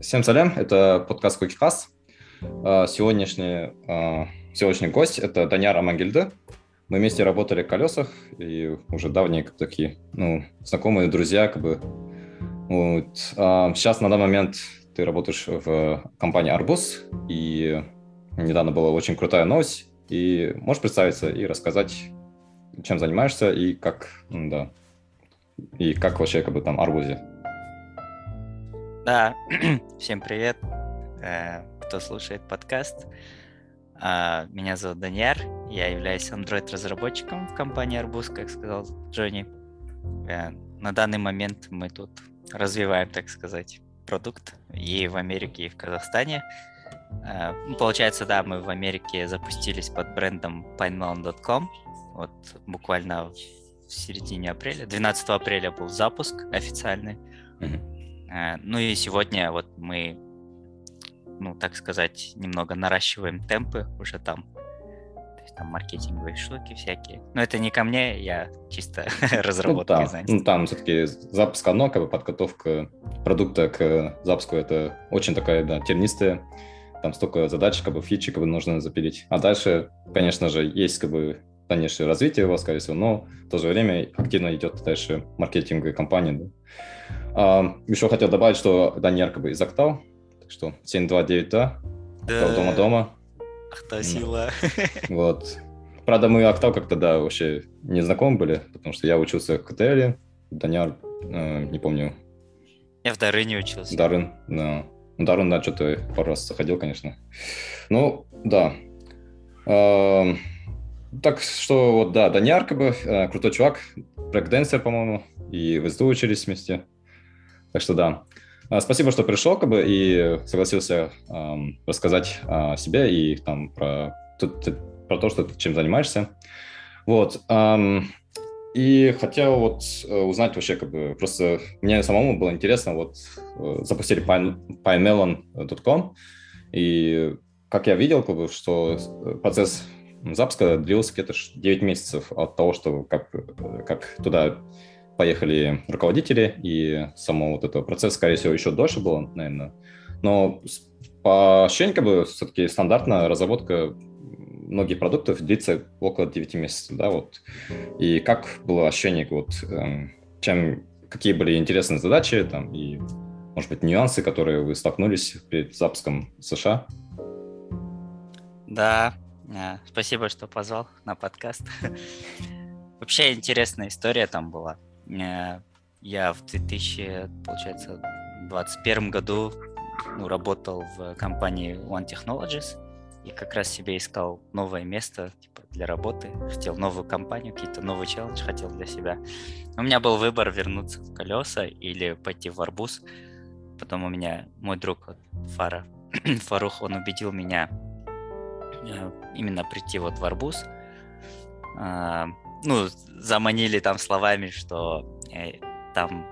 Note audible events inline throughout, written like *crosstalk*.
Всем салям, это подкаст Кукихас. Сегодняшний, а, сегодняшний гость – это Даняр Амангельды. Мы вместе работали в «Колесах», и уже давние как такие, ну, знакомые, друзья, как бы. Вот. Сейчас, на данный момент, ты работаешь в компании «Арбуз», и недавно была очень крутая новость. И можешь представиться и рассказать, чем занимаешься и как, да, и как вообще как бы там Арбузе? Да, *clears throat* всем привет, э, кто слушает подкаст. А, меня зовут Даниэр, я являюсь Android-разработчиком в компании Арбуз, как сказал Джонни. Э, на данный момент мы тут развиваем, так сказать, продукт и в Америке, и в Казахстане. Э, ну, получается, да, мы в Америке запустились под брендом pinemelon.com. Вот буквально в середине апреля, 12 апреля был запуск официальный. Mm-hmm. Э, ну и сегодня вот мы, ну, так сказать, немного наращиваем темпы уже там. То есть там маркетинговые штуки всякие. Но это не ко мне, я чисто разработкой *laughs* ну, да. Ну там все-таки запуск одно, как бы подготовка продукта к запуску, это очень такая, да, тернистая. Там столько задач, как бы фичи, как бы нужно запилить. А дальше, конечно же, есть как бы дальнейшее развитие его, скорее всего, но в то же время активно идет дальше маркетинговая кампания. Да. А, еще хотел добавить, что Даниэль как бы из Октау, так что 729 да, да. дома-дома. Ах, та сила. Вот. Правда, мы Октау как-то, да, вообще не знакомы были, потому что я учился в КТЛ, Даниэль, э, не помню. Я в Дарыне учился. Дарын, да. Ну, Дарын, да, что-то пару раз заходил, конечно. Ну, да. Э, так что, вот, да, Даниар, как бы, э, крутой чувак, брейкденсер, по-моему, и в СДУ учились вместе. Так что да. А, спасибо, что пришел как бы, и согласился эм, рассказать о себе и там про, про то, что ты чем занимаешься. Вот. Эм, и хотел вот э, узнать вообще, как бы, просто мне самому было интересно, вот э, запустили pinemelon.com, и как я видел, как бы, что процесс запуска длился где-то 9 месяцев от того, что как, э, как туда поехали руководители, и само вот этого процесса, скорее всего, еще дольше было, наверное. Но по ощущениям, как бы, все-таки стандартная разработка многих продуктов длится около 9 месяцев, да, вот. И как было ощущение, вот, эм, чем, какие были интересные задачи, там, и, может быть, нюансы, которые вы столкнулись перед запуском США? Да, э, спасибо, что позвал на подкаст. *laughs* Вообще интересная история там была. Э, я в 2021 году ну, работал в компании One Technologies и как раз себе искал новое место типа, для работы, хотел новую компанию, какие-то новый челлендж хотел для себя. У меня был выбор вернуться в колеса или пойти в арбуз. Потом у меня мой друг вот, Фара, *clears throat* Фарух, он убедил меня э, именно прийти вот в арбуз. А, ну, заманили там словами, что э, там,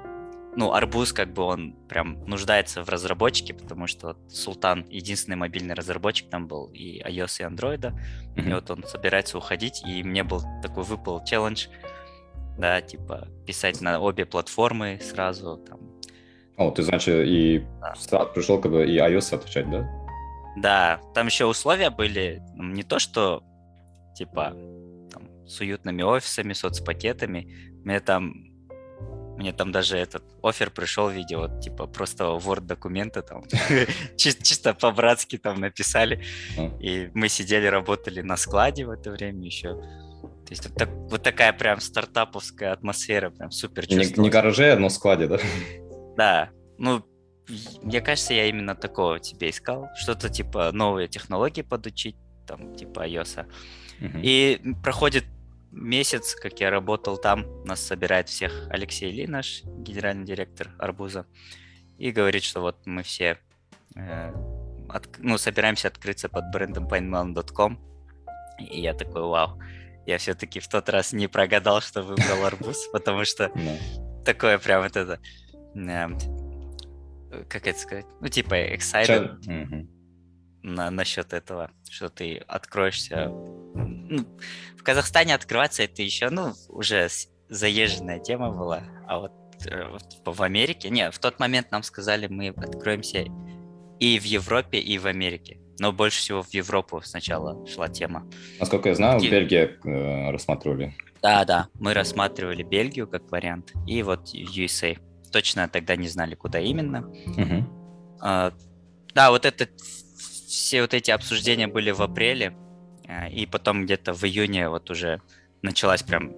ну, Арбуз, как бы он прям нуждается в разработчике, потому что вот Султан единственный мобильный разработчик там был и iOS, и Android, mm-hmm. и вот он собирается уходить, и мне был такой выпал челлендж, да, типа писать на обе платформы сразу, там. О, ты, значит, и да. пришел как бы и iOS отвечать, да? Да, там еще условия были не то, что типа с уютными офисами, соцпакетами. Мне там мне там даже этот офер пришел в виде вот типа просто Word документа там *laughs* чисто, чисто по-братски там написали. И мы сидели, работали на складе в это время еще. То есть вот, так, вот такая прям стартаповская атмосфера, прям супер Не, не гараже, но складе, да? Да. Ну, мне кажется, я именно такого тебе искал. Что-то типа новые технологии подучить, там, типа iOS. Uh-huh. И проходит месяц, как я работал там, нас собирает всех Алексей Ли, наш генеральный директор Арбуза, и говорит, что вот мы все э, от, ну, собираемся открыться под брендом pinemelon.com. И я такой, вау, я все-таки в тот раз не прогадал, что выбрал арбуз, *laughs* потому что такое прям вот это, э, как это сказать, ну типа excited на, насчет этого, что ты откроешься. Ну, в Казахстане открываться это еще, ну, уже заезженная тема была, а вот, э, вот в Америке, не, в тот момент нам сказали, мы откроемся и в Европе, и в Америке. Но больше всего в Европу сначала шла тема. Насколько я знаю, Ки... Бельгия э, рассматривали. Да, да, мы рассматривали Бельгию как вариант, и вот USA. Точно тогда не знали, куда именно. Угу. А, да, вот это все вот эти обсуждения были в апреле, э, и потом где-то в июне вот уже началась прям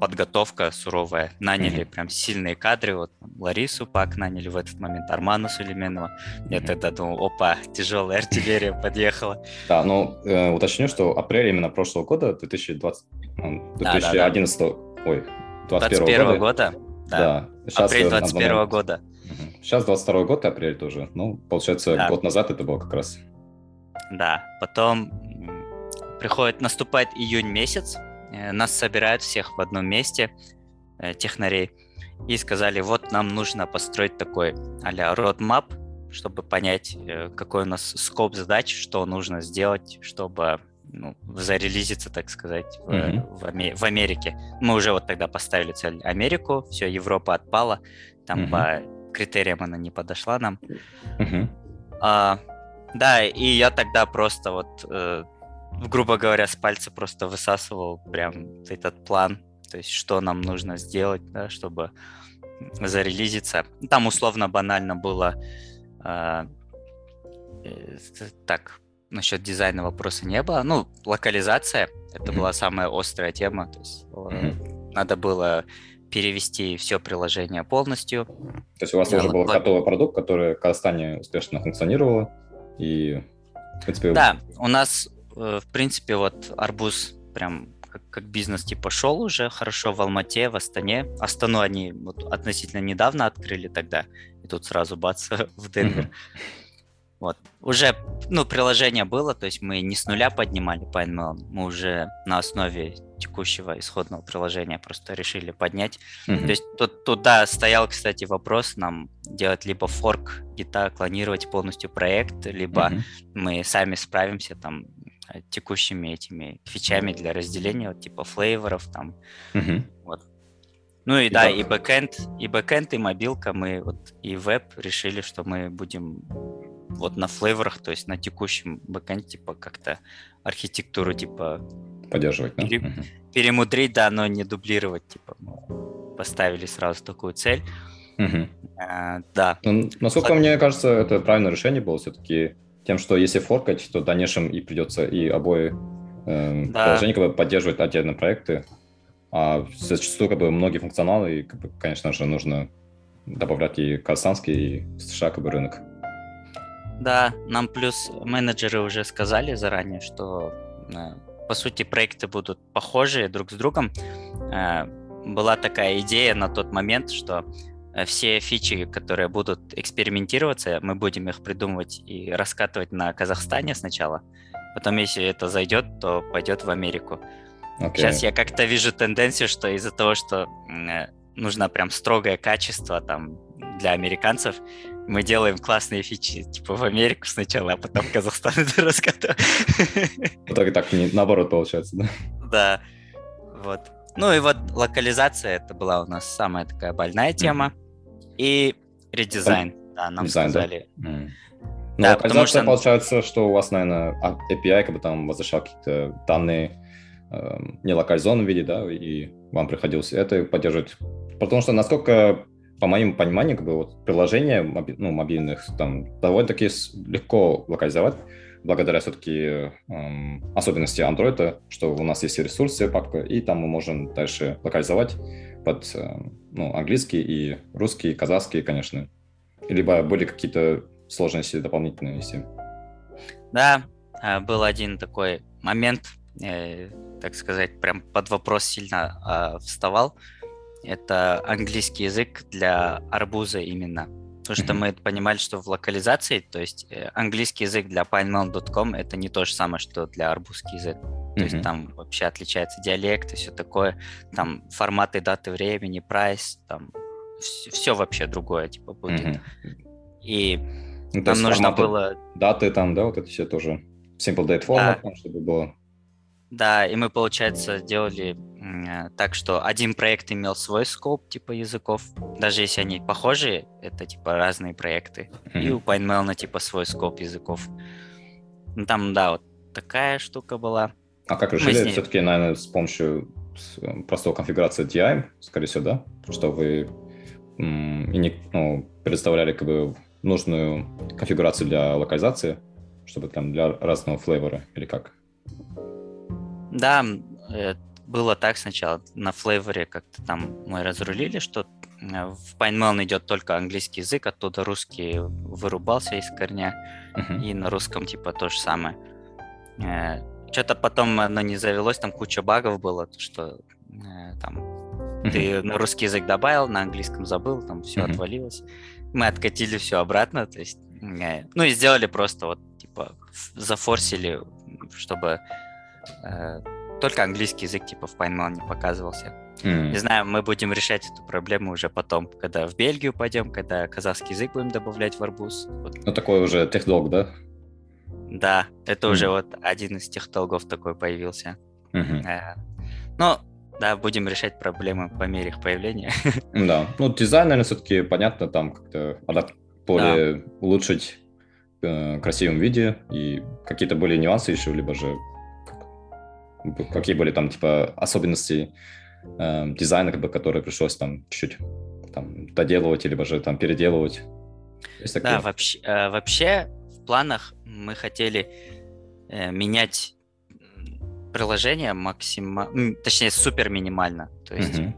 подготовка суровая. Наняли mm-hmm. прям сильные кадры. Вот Ларису Пак наняли в этот момент, Арману Сулейменова. Mm-hmm. Я тогда думал, опа, тяжелая артиллерия подъехала. Да, ну, э, уточню, что апрель именно прошлого года, 2020, 2011, да, да, да. ой, 21 года. года. Да, да. Сейчас апрель 21 года. Сейчас 22 год, апрель тоже. Ну, получается, год назад это было как раз. Да, потом приходит, наступает июнь месяц, э, нас собирают всех в одном месте, э, технарей, и сказали, вот нам нужно построить такой а-ля roadmap, чтобы понять, э, какой у нас скоп задач, что нужно сделать, чтобы ну, зарелизиться, так сказать, в, mm-hmm. в, Аме- в Америке. Мы уже вот тогда поставили цель Америку, все, Европа отпала, там mm-hmm. по критериям она не подошла нам. Mm-hmm. А, да, и я тогда просто вот, э, грубо говоря, с пальца просто высасывал прям этот план, то есть что нам нужно сделать, да, чтобы зарелизиться. Там условно банально было э, э, так, насчет дизайна вопроса не было. Ну, локализация, это mm-hmm. была самая острая тема, то есть mm-hmm. надо было перевести все приложение полностью. То есть у вас уже был готовый продукт, который в Казахстане успешно функционировал, и, в принципе... Да, у нас, э, в принципе, вот Арбуз прям как, как бизнес типа шел уже хорошо в Алмате, в Астане. Астану они вот относительно недавно открыли тогда, и тут сразу бац *laughs* в Денвер. Вот. Уже, ну, приложение было, то есть мы не с нуля поднимали PineMail, мы уже на основе текущего исходного приложения просто решили поднять. Mm-hmm. То есть тут, туда стоял, кстати, вопрос нам делать либо форк гита, клонировать полностью проект, либо mm-hmm. мы сами справимся там текущими этими фичами для разделения, вот, типа flavor ов там. Mm-hmm. Вот. Ну и, и да, так. и бэкэнд, и бэкэнд, и мобилка, мы вот и веб решили, что мы будем вот на flavor ах, то есть на текущем бэкэнде, типа как-то архитектуру, типа... Поддерживать, да? Пере, угу. Перемудрить, да, но не дублировать, типа, поставили сразу такую цель. Угу. А, да. Ну, насколько мне кажется, это правильное решение было все-таки тем, что если форкать, то в дальнейшем и придется и обои э, да. приложения как бы, поддерживать отдельно проекты, а зачастую как бы многие функционалы, и, как бы, конечно же, нужно добавлять и казахстанский, и США как бы рынок. Да, нам плюс менеджеры уже сказали заранее, что э, по сути проекты будут похожие друг с другом. Э, была такая идея на тот момент, что э, все фичи, которые будут экспериментироваться, мы будем их придумывать и раскатывать на Казахстане сначала. Потом, если это зайдет, то пойдет в Америку. Okay. Сейчас я как-то вижу тенденцию, что из-за того, что нужно прям строгое качество там для американцев, мы делаем классные фичи, типа в Америку сначала, а потом в Казахстан это раскатываем. В итоге так наоборот получается, да? Да, вот. Ну и вот локализация, это была у нас самая такая больная тема. И редизайн, да, нам Дизайн, сказали. Да? Mm. Ну, да, локализация, что... получается, что у вас, наверное, а, API как бы там возвращал какие-то данные э, не локализованном виде, да, и вам приходилось это поддерживать. Потому что, насколько по моим пониманиям, как бы вот приложения ну, мобильных там довольно-таки легко локализовать, благодаря все-таки эм, особенности Android, что у нас есть ресурсы, папка, и там мы можем дальше локализовать под э, ну, английский и русский, и казахский, конечно. Либо были какие-то сложности дополнительные, если... Да, э, был один такой момент, э, так сказать, прям под вопрос сильно э, вставал, это английский язык для арбуза именно. Потому что мы понимали, что в локализации, то есть э, английский язык для pinemail.com это не то же самое, что для арбузский язык. То есть там вообще отличается диалект и все такое, там форматы даты времени, прайс, там все, все вообще другое типа будет. И ну, нам нужно было... Даты там, да, вот это все тоже. Simple date format, да. чтобы было Да, и мы, получается, делали э, так, что один проект имел свой скоп типа языков, даже если они похожие, это типа разные проекты. Mm-hmm. И у PineMail типа свой скоп языков. Ну, там, да, вот такая штука была. А как решили? Ней... Все-таки, наверное, с помощью простого конфигурации DI, скорее всего, да? Что вы и не, ну, представляли как бы нужную конфигурацию для локализации, чтобы там для разного флейвора или как? Да, э, было так сначала. На флейворе как-то там мы разрулили, что э, в PineMail идет только английский язык, оттуда русский вырубался из корня, uh-huh. и на русском типа то же самое. Э, Что-то потом оно не завелось, там куча багов было, что там uh-huh. ты на русский язык добавил, на английском забыл, там все uh-huh. отвалилось. Мы откатили все обратно, то есть, ну и сделали просто вот типа зафорсили, чтобы только английский язык типа в PineMail не показывался. Mm. Не знаю, мы будем решать эту проблему уже потом, когда в Бельгию пойдем, когда казахский язык будем добавлять в арбуз. Вот. Ну, такой уже техдолг, да? Да, это mm. уже вот один из тех долгов такой появился. Mm-hmm. ну, да, будем решать проблемы по мере их появления. *laughs* Да, ну, дизайн, наверное, все-таки понятно, там как-то более да. улучшить э, красивом виде, и какие-то были нюансы еще, либо же какие были там, типа, особенности э, дизайна, как бы, которые пришлось там чуть-чуть там доделывать, либо же там переделывать? Да, вообще, э, вообще в планах мы хотели э, менять приложение максимально, точнее, супер минимально. То есть uh-huh.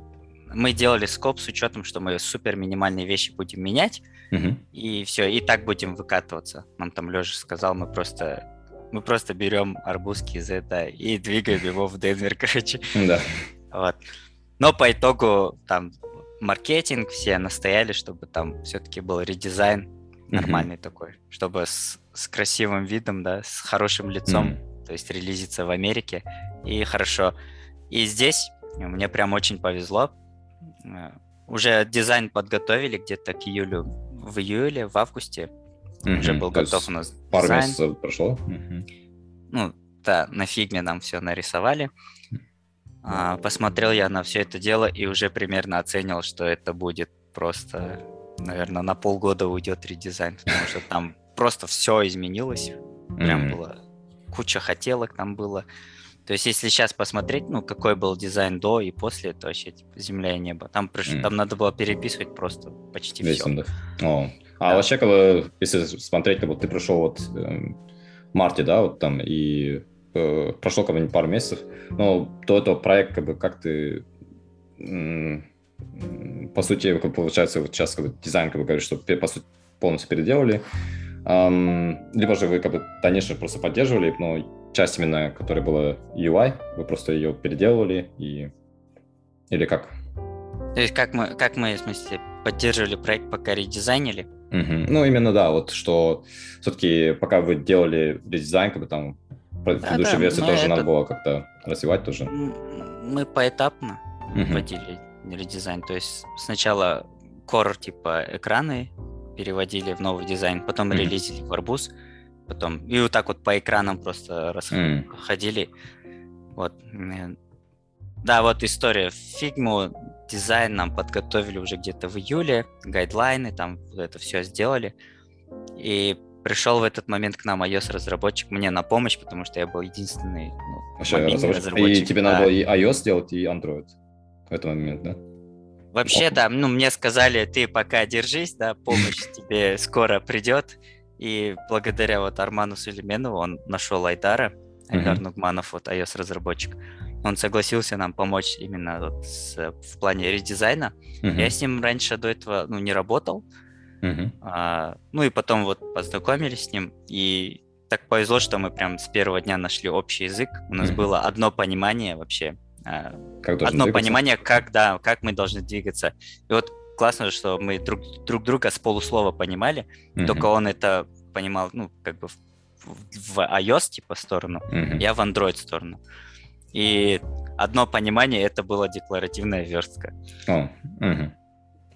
мы делали скоп с учетом, что мы супер минимальные вещи будем менять, uh-huh. и все, и так будем выкатываться. Нам там Леша сказал, мы просто мы просто берем арбуз KZ и двигаем его в Денвер, *laughs* короче. Да. Вот. Но по итогу там маркетинг, все настояли, чтобы там все-таки был редизайн нормальный mm-hmm. такой, чтобы с, с красивым видом, да, с хорошим лицом, mm-hmm. то есть релизиться в Америке. И хорошо. И здесь мне прям очень повезло. Э, уже дизайн подготовили где-то к июлю, в июле, в августе mm-hmm. уже был То готов у нас Пару дизайн. месяцев прошло? Mm-hmm. Ну, да, на фигме нам все нарисовали. А, посмотрел я на все это дело и уже примерно оценил, что это будет просто, наверное, на полгода уйдет редизайн, потому что там просто все изменилось. Прям mm-hmm. было куча хотелок там было. То есть, если сейчас посмотреть, ну, какой был дизайн до и после, это вообще типа, земля и небо. Там, приш... mm. там надо было переписывать просто почти Весь все. Да. О, а да. вообще, как бы, если смотреть, как бы ты пришел вот э, в марте, да, вот там, и э, прошло как бы пару месяцев, но до этого проект, как бы, как ты, э, по сути, как получается, вот сейчас как бы, дизайн, как бы, говоришь, что по сути полностью переделали, эм, либо же вы, как бы, конечно, просто поддерживали, но часть именно, которая была UI, вы просто ее переделывали, и... или как? То есть как мы, как мы, в смысле, поддерживали проект, пока редизайнили? Угу. Ну, именно, да, вот что все-таки пока вы делали редизайн, как бы там предыдущую да, версию тоже это... надо было как-то развивать тоже. Мы поэтапно угу. вводили редизайн, то есть сначала core типа экраны переводили в новый дизайн, потом mm. релизили в арбуз, потом и вот так вот по экранам просто расходили. Mm. Вот. Да, вот история. Фигму дизайн нам подготовили уже где-то в июле, гайдлайны, там это все сделали. И пришел в этот момент к нам iOS-разработчик мне на помощь, потому что я был единственный ну, разработчик. разработчик. И тебе да. надо было и iOS сделать, и Android в этот момент, да? Вообще, да, ну, мне сказали, ты пока держись, да, помощь *laughs* тебе скоро придет. И благодаря вот Арману Сулейменову он нашел Айдара, Айдар Нугманов, вот iOS-разработчик он согласился нам помочь именно вот с, в плане редизайна. Uh-huh. Я с ним раньше до этого ну, не работал. Uh-huh. А, ну и потом вот познакомились с ним. И так повезло, что мы прям с первого дня нашли общий язык. У нас uh-huh. было одно понимание вообще. А, как одно двигаться? понимание, как, да, как мы должны двигаться. И вот классно, что мы друг, друг друга с полуслова понимали, uh-huh. только он это понимал, ну, как бы в, в iOS типа сторону, uh-huh. я в Android сторону. И одно понимание это была декларативная верстка. О, угу.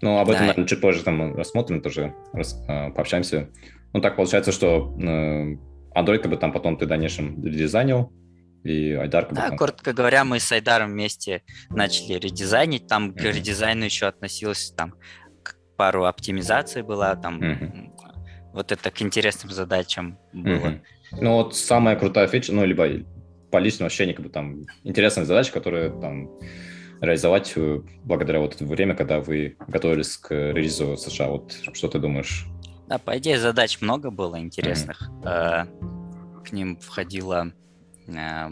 Ну, об этом, да. наверное, чуть позже там рассмотрим тоже, рас, э, пообщаемся. Ну, так получается, что э, Android как бы там потом ты в дальнейшем редизайнил, и Айдар. Да, коротко говоря, мы с Айдаром вместе начали редизайнить. Там mm-hmm. к редизайну еще относилось там пару оптимизаций была, там mm-hmm. вот это к интересным задачам было. Mm-hmm. Ну вот самая крутая фича, ну либо по личному ощущению, как бы там интересная задача, которая там реализовать э, благодаря вот это время, когда вы готовились к релизу США. Вот что ты думаешь? Да, по идее задач много было интересных. Mm-hmm. К ним входила э,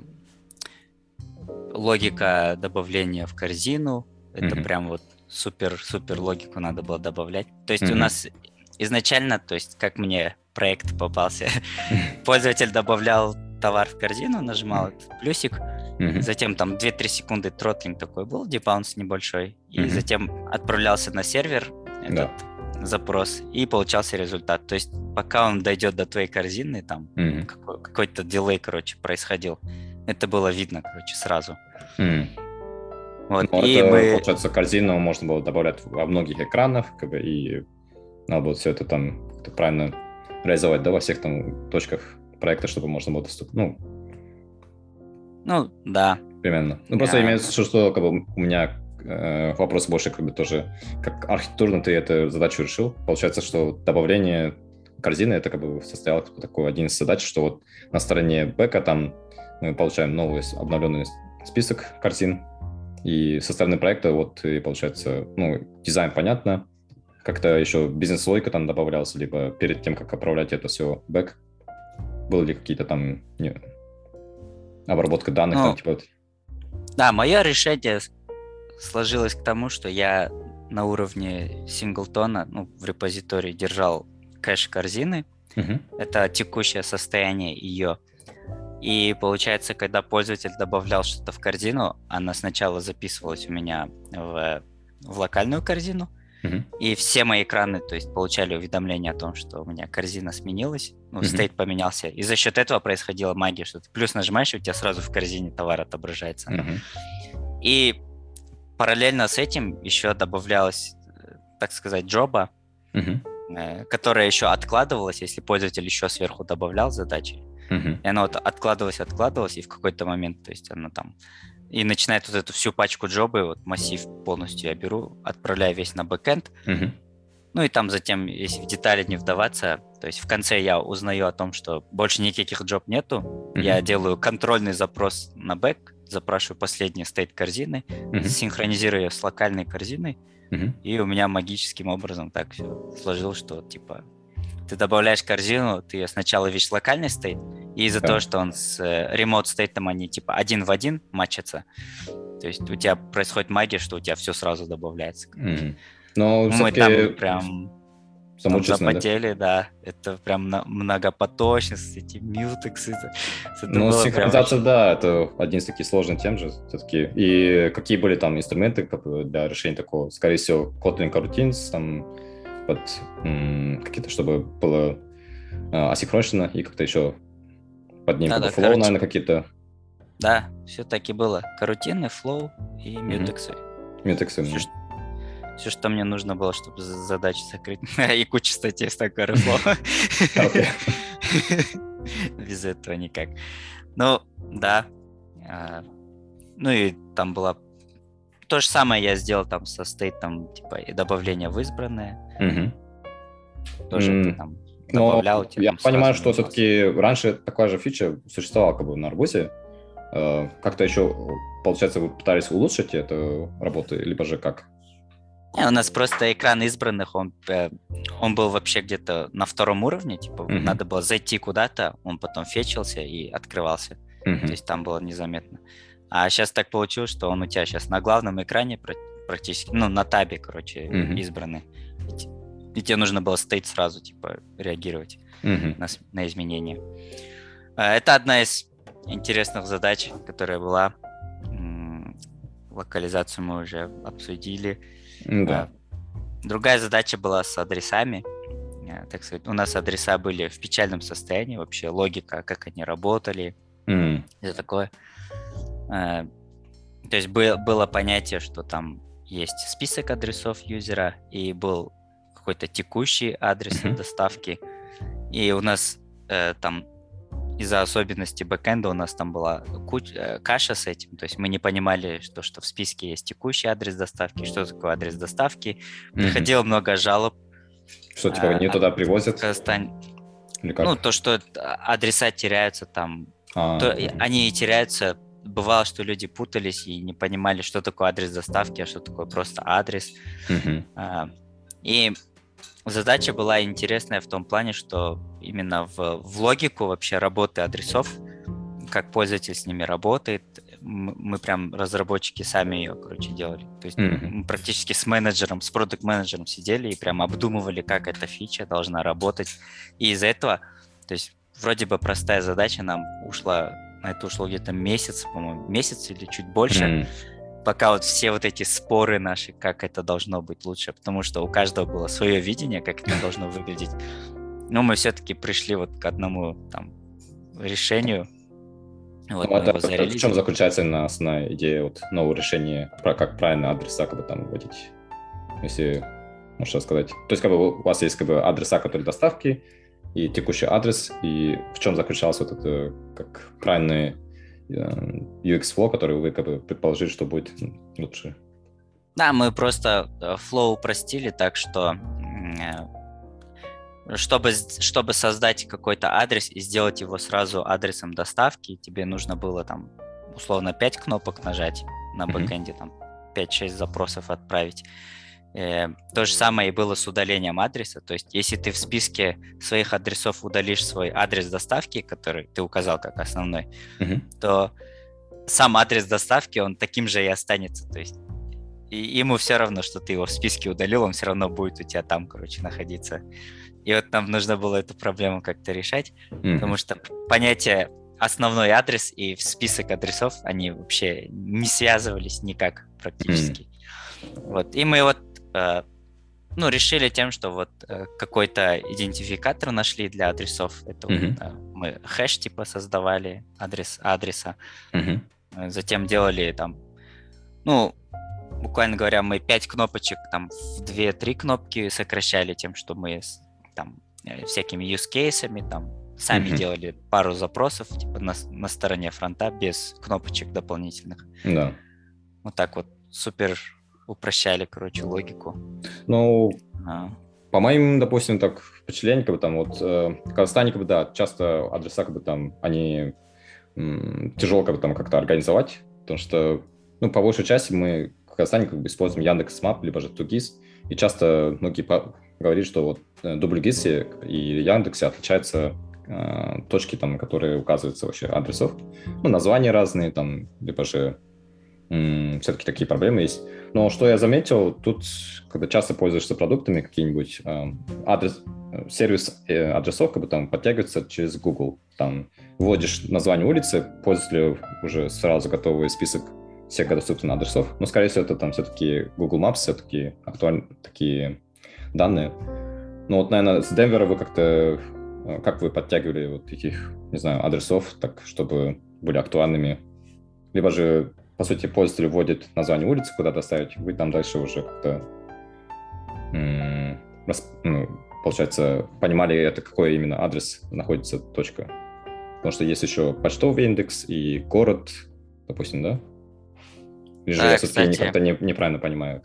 логика добавления в корзину. Это mm-hmm. прям вот супер-супер логику надо было добавлять. То есть mm-hmm. у нас изначально, то есть как мне проект попался, *laughs* пользователь добавлял товар в корзину, нажимал этот плюсик, Mm-hmm. Затем там 2-3 секунды тротлинг такой был, дебаунс небольшой. И mm-hmm. затем отправлялся на сервер этот да. запрос, и получался результат. То есть пока он дойдет до твоей корзины, там mm-hmm. какой- какой-то дилей, короче, происходил. Это было видно, короче, сразу. Mm-hmm. Вот, ну, и это, мы... получается, корзину можно было добавлять во многих экранах, как бы, и надо было все это там правильно реализовать, да, во всех там точках проекта, чтобы можно было доступ... ну, ну, да. Примерно. Ну, просто yeah. имеется в виду, что как бы, у меня э, вопрос больше как бы тоже, как архитектурно ты эту задачу решил. Получается, что добавление корзины, это как бы состояло такой один из задач, что вот на стороне бэка там мы получаем новый обновленный список корзин, и со стороны проекта вот и получается, ну, дизайн понятно, как-то еще бизнес-логика там добавлялась, либо перед тем, как отправлять это все бэк, были ли какие-то там не, Обработка данных, ну, там, типа... Да, мое решение сложилось к тому, что я на уровне синглтона, ну, в репозитории держал кэш корзины. Угу. Это текущее состояние ее. И получается, когда пользователь добавлял что-то в корзину, она сначала записывалась у меня в, в локальную корзину, и все мои экраны, то есть, получали уведомление о том, что у меня корзина сменилась, ну, uh-huh. стейт поменялся. И за счет этого происходила магия, что ты плюс нажимаешь, и у тебя сразу в корзине товар отображается. Uh-huh. И параллельно с этим еще добавлялась, так сказать, job а, uh-huh. которая еще откладывалась, если пользователь еще сверху добавлял задачи. Uh-huh. И она вот откладывалась, откладывалась, и в какой-то момент, то есть она там и начинает вот эту всю пачку job ы, вот массив полностью я беру, отправляю весь на бэкэнд. Uh-huh. Ну и там затем, если в детали не вдаваться, то есть в конце я узнаю о том, что больше никаких job нету, uh-huh. я делаю контрольный запрос на бэк, запрашиваю последний state корзины, uh-huh. синхронизирую ее с локальной корзиной, uh-huh. и у меня магическим образом так все сложилось, что типа ты добавляешь корзину, ты сначала видишь локальный стейт, и из-за да. того, что он с э, стейтом, они типа один в один матчатся, то есть у тебя происходит магия, что у тебя все сразу добавляется. Mm. Но Мы там прям там запотели, да. да. Это прям многопоточность, эти мьютексы. Ну, синхронизация, прям... да, это один из таких сложных тем же все-таки. И какие были там инструменты для решения такого? Скорее всего, Kotlin Coroutines, там под какие-то, чтобы было э, асинхронично и как-то еще под ним да, да, Flow, наверное, какие-то. Да, все таки было. Coroutine ы, Flow и mutex ы. Mutex ы. Все, что, все, что мне нужно было, чтобы задачи закрыть. *laughs* и куча статей с такой *laughs* Без этого никак. Ну, да. А, ну и там была то же самое я сделал там со стейтом, типа, и добавление в избранное. Тоже mm. там добавлял. Но типа, я понимаю, что все-таки раньше такая же фича существовала как бы на работе. Э, как-то еще, получается, вы пытались улучшить эту работу, либо же как? Не, у нас просто экран избранных, он, э, он был вообще где-то на втором уровне, типа mm-hmm. надо было зайти куда-то, он потом фечился и открывался. Mm-hmm. То есть там было незаметно. А сейчас так получилось, что он у тебя сейчас на главном экране практически, ну, на табе, короче, mm-hmm. избранный. И тебе нужно было стоять сразу, типа, реагировать mm-hmm. на, на изменения. А, это одна из интересных задач, которая была. Локализацию мы уже обсудили. Да. Другая задача была с адресами. Э, так сказать, у нас адреса были в печальном состоянии, вообще логика, как они работали, mm. и такое. Э, то есть было понятие, что там есть список адресов юзера и был какой-то текущий адрес mm-hmm. доставки. И у нас э, там из-за особенностей бэкэнда у нас там была куча, э, каша с этим, то есть мы не понимали, что, что в списке есть текущий адрес доставки, что такое адрес доставки. Приходило mm-hmm. много жалоб. Что, типа, не а, туда привозят? Казахстан... Ну, то, что адреса теряются там, а, то, они теряются бывало, что люди путались и не понимали, что такое адрес доставки, а что такое просто адрес. Mm-hmm. И задача была интересная в том плане, что именно в, в логику вообще работы адресов, как пользователь с ними работает, мы прям разработчики сами ее, короче, делали. То есть mm-hmm. мы практически с менеджером, с продукт менеджером сидели и прям обдумывали, как эта фича должна работать. И из-за этого, то есть вроде бы простая задача нам ушла на это ушло где-то месяц, по-моему, месяц или чуть больше, mm. пока вот все вот эти споры наши, как это должно быть лучше, потому что у каждого было свое видение, как это должно выглядеть. Но мы все-таки пришли вот к одному там решению. Вот ну, это, в чем заключается на основная идея вот нового решения, про как правильно адреса как бы там вводить, если можно сказать. То есть как бы у вас есть как бы адреса, которые доставки, и текущий адрес, и в чем заключался вот это как правильный э, UX flow, который вы как бы предположили, что будет лучше? Да, мы просто э, flow упростили так, что э, чтобы, чтобы создать какой-то адрес и сделать его сразу адресом доставки, тебе нужно было там условно 5 кнопок нажать на бэкэнде, mm-hmm. там 5-6 запросов отправить. Э, то же самое и было с удалением адреса. То есть, если ты в списке своих адресов удалишь свой адрес доставки, который ты указал как основной, mm-hmm. то сам адрес доставки, он таким же и останется. То есть, и ему все равно, что ты его в списке удалил, он все равно будет у тебя там, короче, находиться. И вот нам нужно было эту проблему как-то решать, mm-hmm. потому что понятие основной адрес и список адресов, они вообще не связывались никак практически. Mm-hmm. Вот. И мы вот Э, ну, решили тем, что вот э, какой-то идентификатор нашли для адресов. Это mm-hmm. мы хэш типа создавали адрес адреса. Mm-hmm. Затем делали там, ну, буквально говоря, мы пять кнопочек там в две-три кнопки сокращали тем, что мы там всякими use кейсами там сами mm-hmm. делали пару запросов типа на, на стороне фронта без кнопочек дополнительных. Да. Вот так вот супер упрощали, короче, логику. Ну, а. по моим, допустим, так впечатлениям, как бы там вот э, в Казахстане, как бы, да, часто адреса, как бы там, они м, тяжело как бы там как-то организовать, потому что, ну, по большей части мы в Казахстане как бы используем Яндекс Мап, либо же Тугис, и часто многие говорят, что вот э, Дубльгисе и Яндексе отличаются э, точки, там, которые указываются вообще адресов, ну, названия разные, там, либо же все-таки такие проблемы есть. Но что я заметил, тут, когда часто пользуешься продуктами, какие-нибудь э, адрес, сервис э, адресов как бы там подтягивается через Google. Там вводишь название улицы, пользователю уже сразу готовый список всех доступных адресов. Но, скорее всего, это там все-таки Google Maps, все-таки актуальные такие данные. Но вот, наверное, с Денвера вы как-то, э, как вы подтягивали вот этих, не знаю, адресов, так, чтобы были актуальными? Либо же по сути, пользователь вводит название улицы, куда доставить, вы там дальше уже как-то, ну, получается, понимали это, какой именно адрес находится точка. Потому что есть еще почтовый индекс и город, допустим, да? Или же да, я все-таки кстати... как-то не, неправильно понимаю.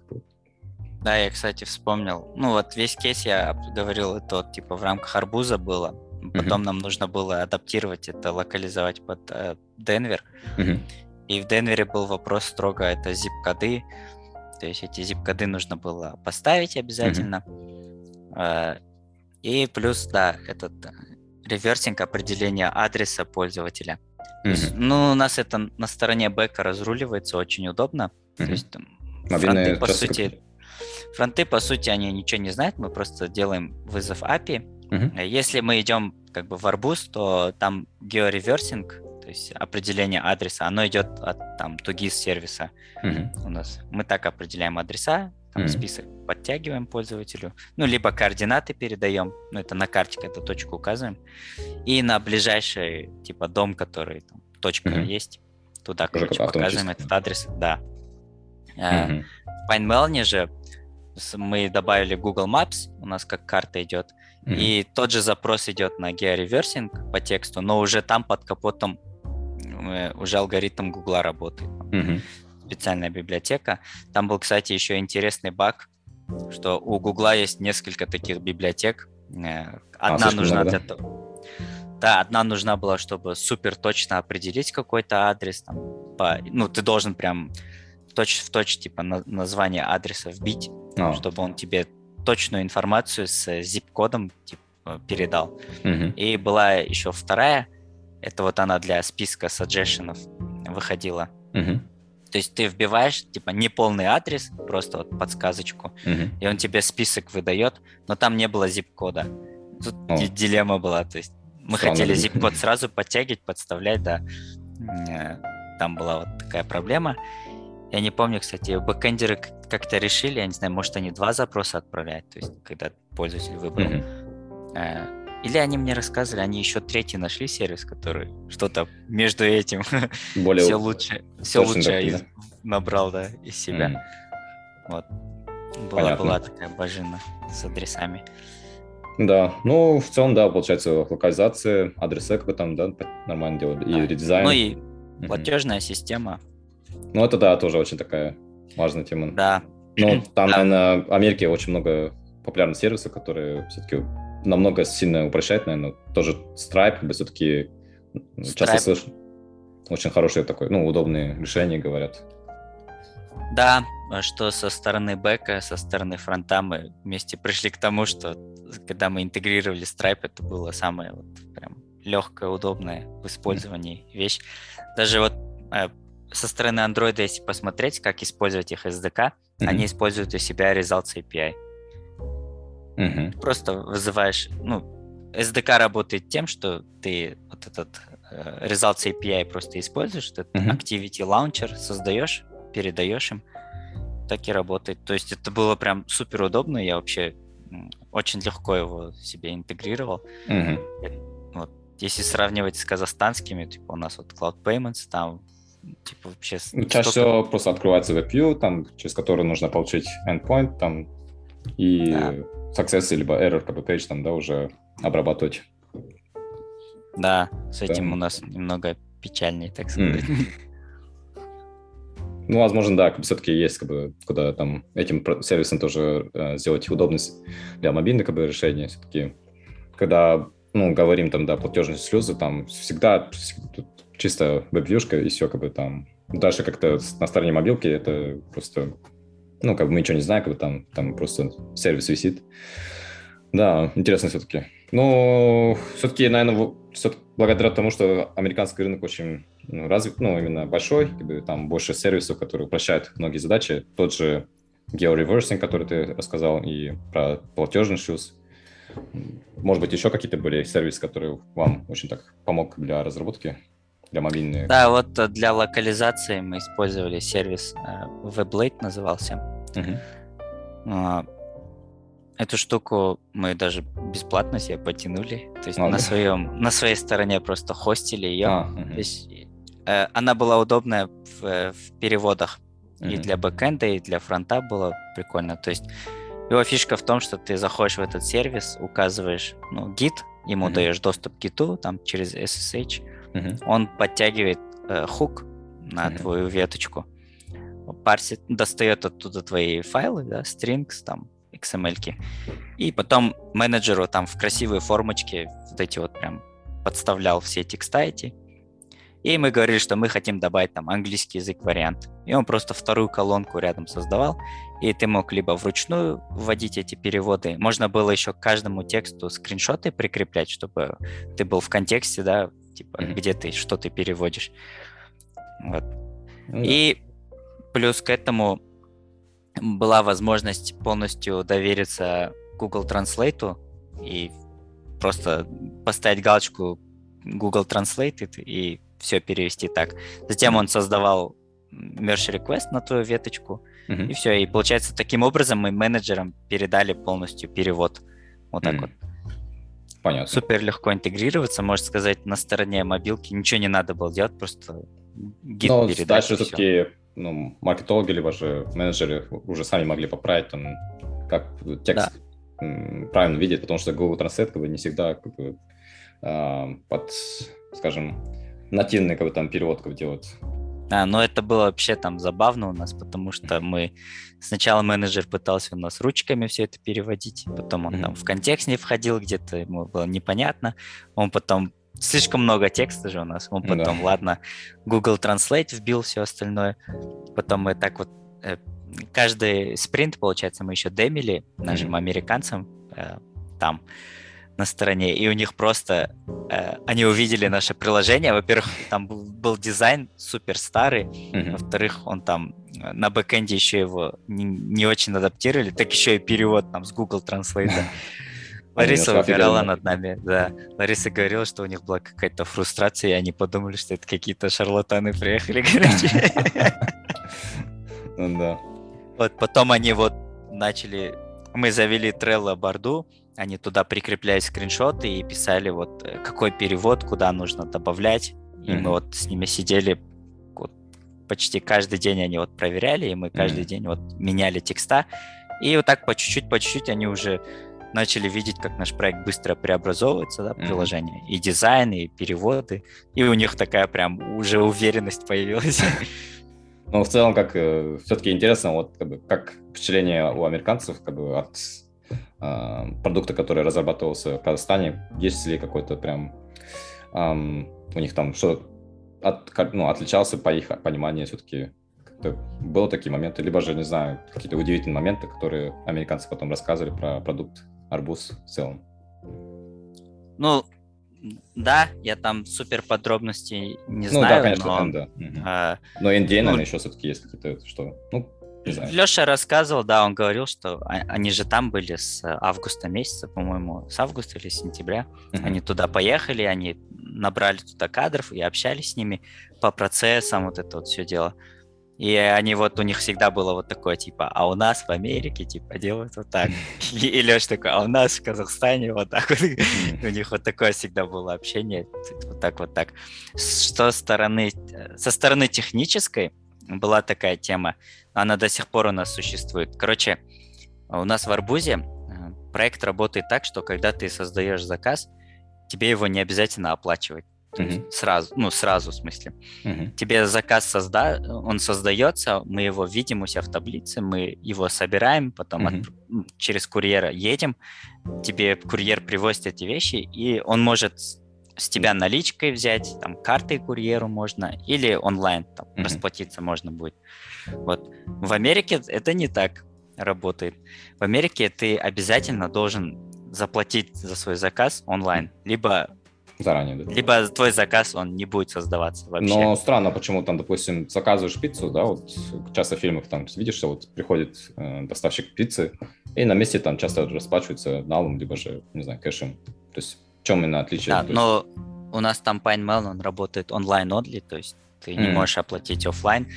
Да, я, кстати, вспомнил. Ну, вот весь кейс я говорил, это вот, типа, в рамках арбуза было. Потом uh-huh. нам нужно было адаптировать это, локализовать под э, Денвер. Uh-huh. И в Денвере был вопрос строго, это zip-коды. То есть эти zip-коды нужно было поставить обязательно. Mm-hmm. И плюс, да, этот э, реверсинг определения адреса пользователя. Mm-hmm. есть, ну, у нас это на стороне бэка разруливается очень удобно. Mm-hmm. То есть там, фронты, по сути, фронты, по сути, они ничего не знают, мы просто делаем вызов API. Mm-hmm. Если мы идем как бы в арбуз, то там геореверсинг то есть определение адреса, оно идет от там TOGIS сервиса mm-hmm. у нас. Мы так определяем адреса, там mm-hmm. список подтягиваем пользователю, ну, либо координаты передаем, ну, это на карте эту точку указываем, и на ближайший, типа, дом, который, там, точка mm-hmm. есть, туда, короче, показываем этот адрес, да. Mm-hmm. В PineMelon же мы добавили Google Maps, у нас как карта идет, mm-hmm. и тот же запрос идет на геореверсинг по тексту, но уже там под капотом э, уже алгоритм Google работает. Mm-hmm. Специальная библиотека. Там был, кстати, еще интересный баг, что у Google есть несколько таких библиотек. Э, а, одна а, нужна много, для того. Да, одна нужна была, чтобы супер точно определить какой-то адрес. Там, по, ну, ты должен прям точь в точь типа на, название адреса вбить, oh. чтобы он тебе точную информацию с zip-кодом типа, передал. Mm-hmm. И была еще вторая, это вот она для списка саджешенов выходила. Mm-hmm. То есть ты вбиваешь, типа, не полный адрес, просто вот подсказочку, mm-hmm. и он тебе список выдает, но там не было zip-кода. Тут oh. дилемма была, то есть мы Странно. хотели zip-код сразу подтягивать, подставлять, да. Э, там была вот такая проблема. Я не помню, кстати, бэкэндеры как-то решили, я не знаю, может, они два запроса отправляют, то есть, когда пользователь выбрал. Mm-hmm. Или они мне рассказывали, они еще третий нашли сервис, который что-то между этим *laughs* Более все лучше, все лучше из... набрал, да, из себя. Mm. Вот. Была, была такая бажина с адресами. Да, ну, в целом, да, получается, локализация, адресы как бы там, да, нормально делали, и редизайн. Ну и платежная mm-hmm. система, ну, это да, тоже очень такая важная тема. Да. Ну, *clears throat* там, да. наверное, в Америке очень много популярных сервисов, которые все-таки намного сильно упрощают, наверное. Тоже Stripe, как бы все-таки Stripe. часто слышу. Очень хорошие такое, ну, удобные решения, говорят. Да, что со стороны бэка, со стороны фронта мы вместе пришли к тому, что когда мы интегрировали Stripe, это было самое вот прям легкое, удобное в использовании вещь. Даже вот э, со стороны Android, если посмотреть, как использовать их SDK, mm-hmm. они используют у себя Results API. Mm-hmm. Просто вызываешь, ну, SDK работает тем, что ты вот этот uh, Results API просто используешь, этот mm-hmm. Activity Launcher создаешь, передаешь им, так и работает. То есть это было прям супер удобно, я вообще очень легко его себе интегрировал. Mm-hmm. Вот. Если сравнивать с казахстанскими, типа у нас вот Cloud Payments, там типа вообще... Ну, чаще столько... всего просто открывается WebView, там, через который нужно получить endpoint, там, и да. success, либо error как page там, да, уже обрабатывать. Да, с этим да. у нас немного печальнее, так сказать. Mm. Ну, возможно, да, как бы все-таки есть, как бы, куда там этим сервисом тоже э, сделать удобность для мобильных как бы, решений. Все-таки, когда, ну, говорим там, да, платежные слезы, там всегда, чисто веб-вьюшка и все, как бы там. Дальше как-то на стороне мобилки это просто, ну, как бы мы ничего не знаем, как бы там, там просто сервис висит. Да, интересно все-таки. Но все-таки, наверное, все благодаря тому, что американский рынок очень ну, развит, ну, именно большой, как бы там больше сервисов, которые упрощают многие задачи. Тот же геореверсинг, который ты рассказал, и про платежный шлюз. Может быть, еще какие-то были сервисы, которые вам очень так помог для разработки? Для мобильной. Да, вот э, для локализации мы использовали сервис э, WebLate назывался. Угу. Эту штуку мы даже бесплатно себе потянули. То есть а, на, да. своем, на своей стороне просто хостили ее. А, угу. То есть, э, она была удобная в, в переводах. Угу. И для бэкэнда, и для фронта было прикольно. То есть его фишка в том, что ты заходишь в этот сервис, указываешь ну, гид, ему угу. даешь доступ к гиту там через SSH, он подтягивает э, хук на uh твою веточку, парсит, достает оттуда твои файлы, да, strings, там, XML, -ки, и потом менеджеру там в красивые формочки вот эти вот прям подставлял все текста эти, и мы говорили, что мы хотим добавить там английский язык вариант. И он просто вторую колонку рядом создавал, и ты мог либо вручную вводить эти переводы, можно было еще к каждому тексту скриншоты прикреплять, чтобы ты был в контексте, да, типа, mm-hmm. где ты, что ты переводишь. Вот. Mm-hmm. И плюс к этому была возможность полностью довериться Google Translate и просто поставить галочку Google Translate и все перевести так. Затем он создавал merge request на твою веточку, mm-hmm. и все. И получается, таким образом мы менеджерам передали полностью перевод. Вот так mm-hmm. вот. Понятно. Супер легко интегрироваться, можно сказать, на стороне мобилки. Ничего не надо было делать, просто гид Но передать. Дальше все-таки ну, маркетологи, либо же менеджеры уже сами могли поправить, там, как текст да. правильно видеть, потому что Google Translate как бы, не всегда как бы, э, под, скажем, нативный как бы, там, перевод как бы, делает. А, но это было вообще там забавно у нас, потому что мы сначала менеджер пытался у нас ручками все это переводить, потом он mm-hmm. там в контекст не входил, где-то ему было непонятно, он потом слишком много текста же у нас, он потом, да. ладно, Google Translate вбил все остальное, потом мы так вот э, каждый спринт, получается, мы еще демили нашим mm-hmm. американцам э, там на стороне, и у них просто э, они увидели наше приложение. Во-первых, там был, был дизайн супер старый, mm-hmm. во-вторых, он там э, на бэкэнде еще его не, не очень адаптировали, так еще и перевод там с Google Translate. *laughs* Лариса выбирала над нами, да. Лариса говорила, что у них была какая-то фрустрация, и они подумали, что это какие-то шарлатаны приехали, *laughs* короче. Ну да. Вот потом они вот начали... Мы завели Trello борду, они туда прикрепляли скриншоты и писали вот э, какой перевод, куда нужно добавлять. И mm-hmm. мы вот с ними сидели вот, почти каждый день они вот проверяли, и мы каждый mm-hmm. день вот меняли текста. И вот так по чуть-чуть, по чуть-чуть они уже начали видеть, как наш проект быстро преобразовывается, да, приложение, mm-hmm. и дизайн, и переводы, и у них такая прям уже уверенность появилась. *laughs* Ну, в целом, как э, все-таки интересно, вот как, бы, как впечатление у американцев как бы от продукта, который разрабатывался в Казахстане, есть ли какой-то прям э, у них там что от, ну, отличался по их пониманию все-таки было такие моменты, либо же, не знаю, какие-то удивительные моменты, которые американцы потом рассказывали про продукт арбуз в целом? Ну, да, я там супер подробностей не ну, знаю. Ну да, конечно, но, там, да. Угу. А, но NDA, ну, наверное, еще все-таки есть какие-то, что, ну. Леша рассказывал, да, он говорил, что они же там были с августа месяца, по-моему, с августа или сентября. Uh-huh. Они туда поехали, они набрали туда кадров и общались с ними по процессам, вот это вот все дело. И они вот, у них всегда было вот такое, типа, а у нас в Америке, типа, делают вот так. *laughs* И, и Леш такой, а у нас в Казахстане вот так вот. *laughs* У них вот такое всегда было общение, вот так вот так. Что стороны, со стороны технической была такая тема, она до сих пор у нас существует. Короче, у нас в Арбузе э, проект работает так, что когда ты создаешь заказ, тебе его не обязательно оплачивать. Mm-hmm. Сразу, ну, сразу в смысле. Mm-hmm. Тебе заказ созда, он создается, мы его видим у себя в таблице, мы его собираем, потом mm-hmm. от, через курьера едем, тебе курьер привозит эти вещи, и он может с тебя наличкой взять, там, картой курьеру можно, или онлайн там, mm-hmm. расплатиться можно будет. Вот. В Америке это не так работает. В Америке ты обязательно должен заплатить за свой заказ онлайн, либо Заранее, да. Либо твой заказ, он не будет создаваться вообще. Но странно, почему там, допустим, заказываешь пиццу, да, вот часто в фильмах там видишь, что вот приходит э, доставщик пиццы, и на месте там часто расплачиваются налом, либо же, не знаю, кэшем. То есть в чем именно отличие? Да, но у нас там PineMail, он работает онлайн-одли, то есть ты mm. не можешь оплатить офлайн.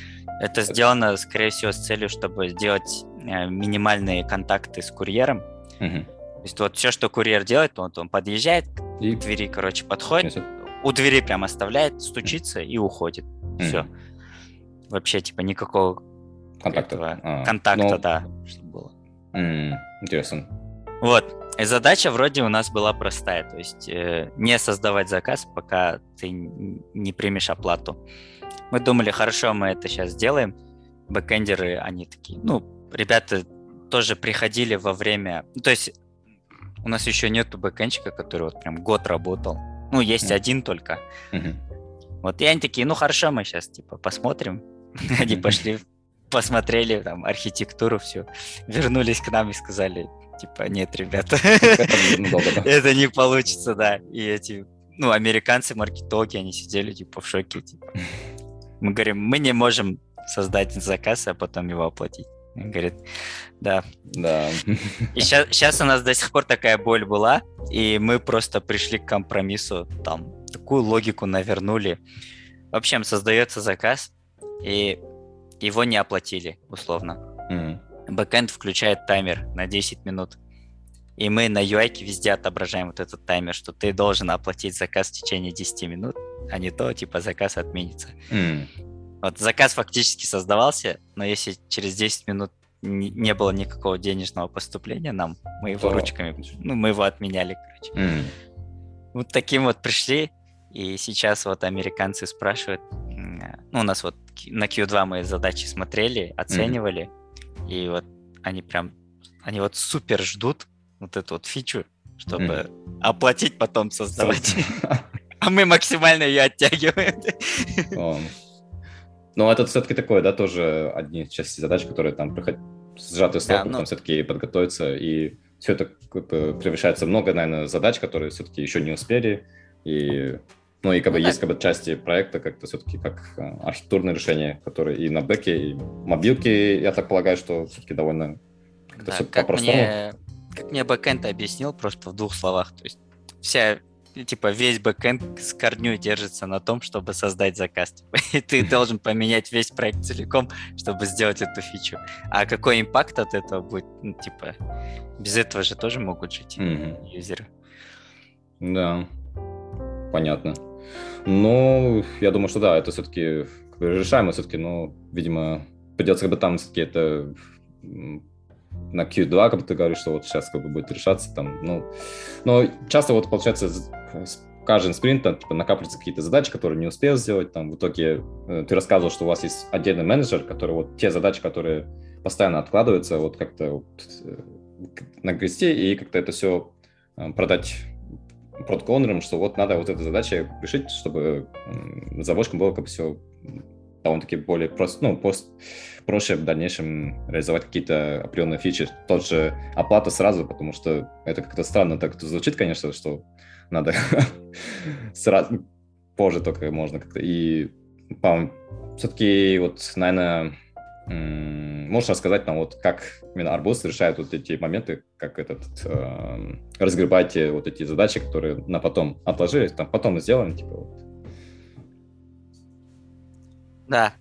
Это сделано, скорее всего, с целью, чтобы сделать э, минимальные контакты с курьером. Mm-hmm. То есть вот все, что курьер делает, он, он подъезжает и... к двери, короче, подходит, Несет. у двери прям оставляет, стучится и уходит. Mm-hmm. Все. Вообще, типа, никакого контакта, этого, а, контакта но... да, чтобы было. Mm, интересно. Вот. И задача вроде у нас была простая, то есть э, не создавать заказ, пока ты не примешь оплату. Мы думали, хорошо, мы это сейчас сделаем. Бэкэндеры, они такие, ну, ребята тоже приходили во время... То есть у нас еще нету бэкэнчика, который вот прям год работал. Ну, есть mm-hmm. один только. Mm-hmm. Вот и они такие, ну хорошо, мы сейчас типа посмотрим. *laughs* Они пошли, посмотрели там архитектуру все, вернулись к нам и сказали, типа, нет, ребята, *laughs* это не получится, да. И эти, ну, американцы, маркетологи, они сидели типа в шоке, типа. Мы говорим, мы не можем создать заказ, а потом его оплатить. Говорит, да. Да. И сейчас, сейчас у нас до сих пор такая боль была, и мы просто пришли к компромиссу, там, такую логику навернули. В общем, создается заказ, и его не оплатили, условно. Mm-hmm. Бэкэнд включает таймер на 10 минут. И мы на UI везде отображаем вот этот таймер, что ты должен оплатить заказ в течение 10 минут, а не то, типа, заказ отменится. Mm. Вот заказ фактически создавался, но если через 10 минут не было никакого денежного поступления нам, мы его То... ручками, ну, мы его отменяли, короче. Mm. Вот таким вот пришли, и сейчас вот американцы спрашивают, ну, у нас вот на Q2 мы задачи смотрели, оценивали, mm. И вот они прям, они вот супер ждут вот эту вот фичу, чтобы mm. оплатить, потом создавать. *laughs* А мы максимально ее оттягиваем. Ну, это все-таки такое, да, тоже одни части задач, которые там приходят сжатый срок, да, ну... там все-таки подготовиться, и все это превышается много, наверное, задач, которые все-таки еще не успели, и ну и как бы ну, есть как бы части проекта как-то все-таки как э, архитектурное решение, которые и на бэке, и мобилки, я так полагаю, что все-таки довольно как-то да, все как по-простому. Мне, как мне бэкэнд объяснил просто в двух словах, то есть вся типа весь бэкэнд с корню держится на том, чтобы создать заказ. Типа, *laughs* и ты должен поменять весь проект целиком, чтобы сделать эту фичу. А какой impact от этого будет? Ну, типа, без этого же тоже могут жить mm-hmm. юзеры. Да, понятно. Ну, я думаю, что да, это все-таки решаемо все-таки, но, видимо, придется как бы там все-таки это на Q2, как бы ты говоришь, что вот сейчас как бы будет решаться там, ну, но часто вот получается каждый спринт там, типа, накапливаются какие-то задачи, которые не успел сделать, там, в итоге э, ты рассказывал, что у вас есть отдельный менеджер, который вот те задачи, которые постоянно откладываются, вот как-то вот, э, нагрести и как-то это все э, продать продукт что вот надо вот эту задачу решить, чтобы заводчикам было как бы все довольно-таки более просто, ну, пост, проще в дальнейшем реализовать какие-то определенные фичи. Тот же оплата сразу, потому что это как-то странно так звучит, конечно, что надо *laughs* сразу, позже только можно как-то. И, по все-таки вот, наверное, можешь рассказать нам, вот как именно Арбуз решает вот эти моменты, как этот э, разгребать вот эти задачи, которые на потом отложились, там потом сделаем, типа вот. Да.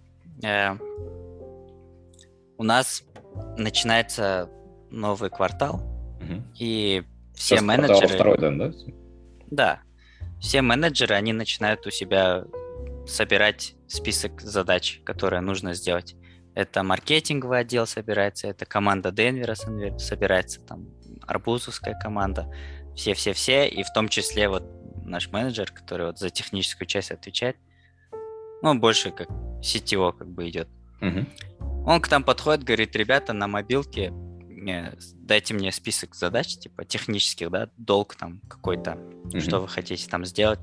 Э, у нас начинается новый квартал, угу. и все Сейчас менеджеры... Второй, да, да? Да. Все менеджеры, они начинают у себя собирать список задач, которые нужно сделать. Это маркетинговый отдел собирается, это команда Денвера собирается, там арбузовская команда, все-все-все, и в том числе вот наш менеджер, который вот за техническую часть отвечает, ну, больше как CTO как бы идет. Угу. Он к нам подходит, говорит, ребята, на мобилке дайте мне список задач, типа технических, да, долг там какой-то, mm-hmm. что вы хотите там сделать,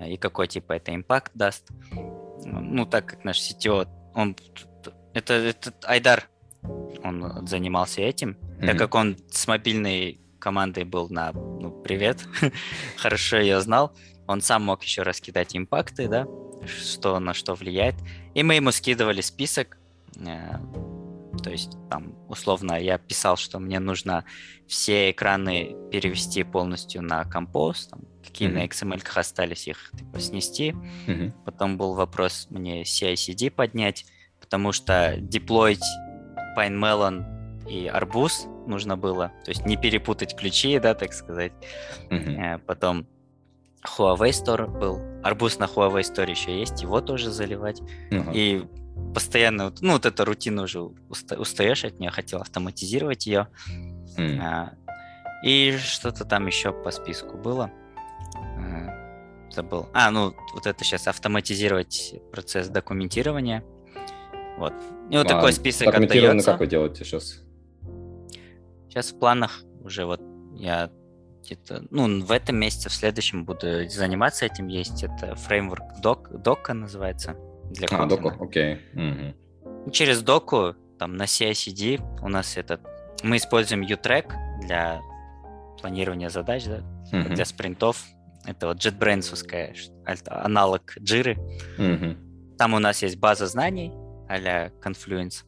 и какой типа это импакт даст. Ну, так как наш CTO, он это, это Айдар, он занимался этим, mm-hmm. так как он с мобильной командой был на, ну, привет, *laughs* хорошо я знал, он сам мог еще раскидать импакты, да, что на что влияет, и мы ему скидывали список, э, то есть там условно я писал, что мне нужно все экраны перевести полностью на Compose, там, какие mm-hmm. на XML остались, их типа снести. Mm-hmm. Потом был вопрос мне CI-CD поднять, потому что деплоить PineMelon и Арбуз нужно было, то есть не перепутать ключи, да, так сказать. Mm-hmm. Потом Huawei Store был, Арбуз на Huawei Store еще есть, его тоже заливать. Mm-hmm. И постоянно, ну, вот эта рутина уже уста- устаешь от нее, хотел автоматизировать ее. Mm. А, и что-то там еще по списку было. А, забыл. А, ну, вот это сейчас автоматизировать процесс документирования. Вот. И вот а, такой список отдается. как вы делаете сейчас? Сейчас в планах уже вот я где-то, ну, в этом месяце, в следующем буду заниматься этим. Есть это фреймворк док, дока называется для А, доку, окей. Угу. Через доку, там на CI-CD у нас этот... Мы используем U-Track для планирования задач, да, угу. для спринтов. Это вот JetBrains аналог Jira. Угу. Там у нас есть база знаний а-ля Confluence.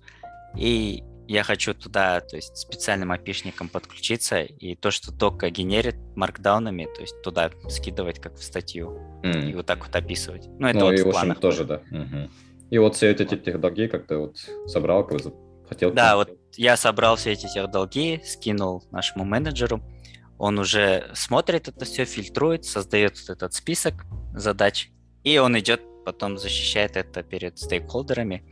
И я хочу туда, то есть специальным опишником подключиться, и то, что только генерит маркдаунами, то есть туда скидывать как в статью, mm. и вот так вот описывать. Ну, это ну, вот и, в общем, тоже, да. Угу. И вот все эти технологии как то вот собрал, как хотел. Да, вот я собрал все эти технологии, скинул нашему менеджеру, он уже смотрит это все, фильтрует, создает вот этот список задач, и он идет потом защищает это перед стейкхолдерами.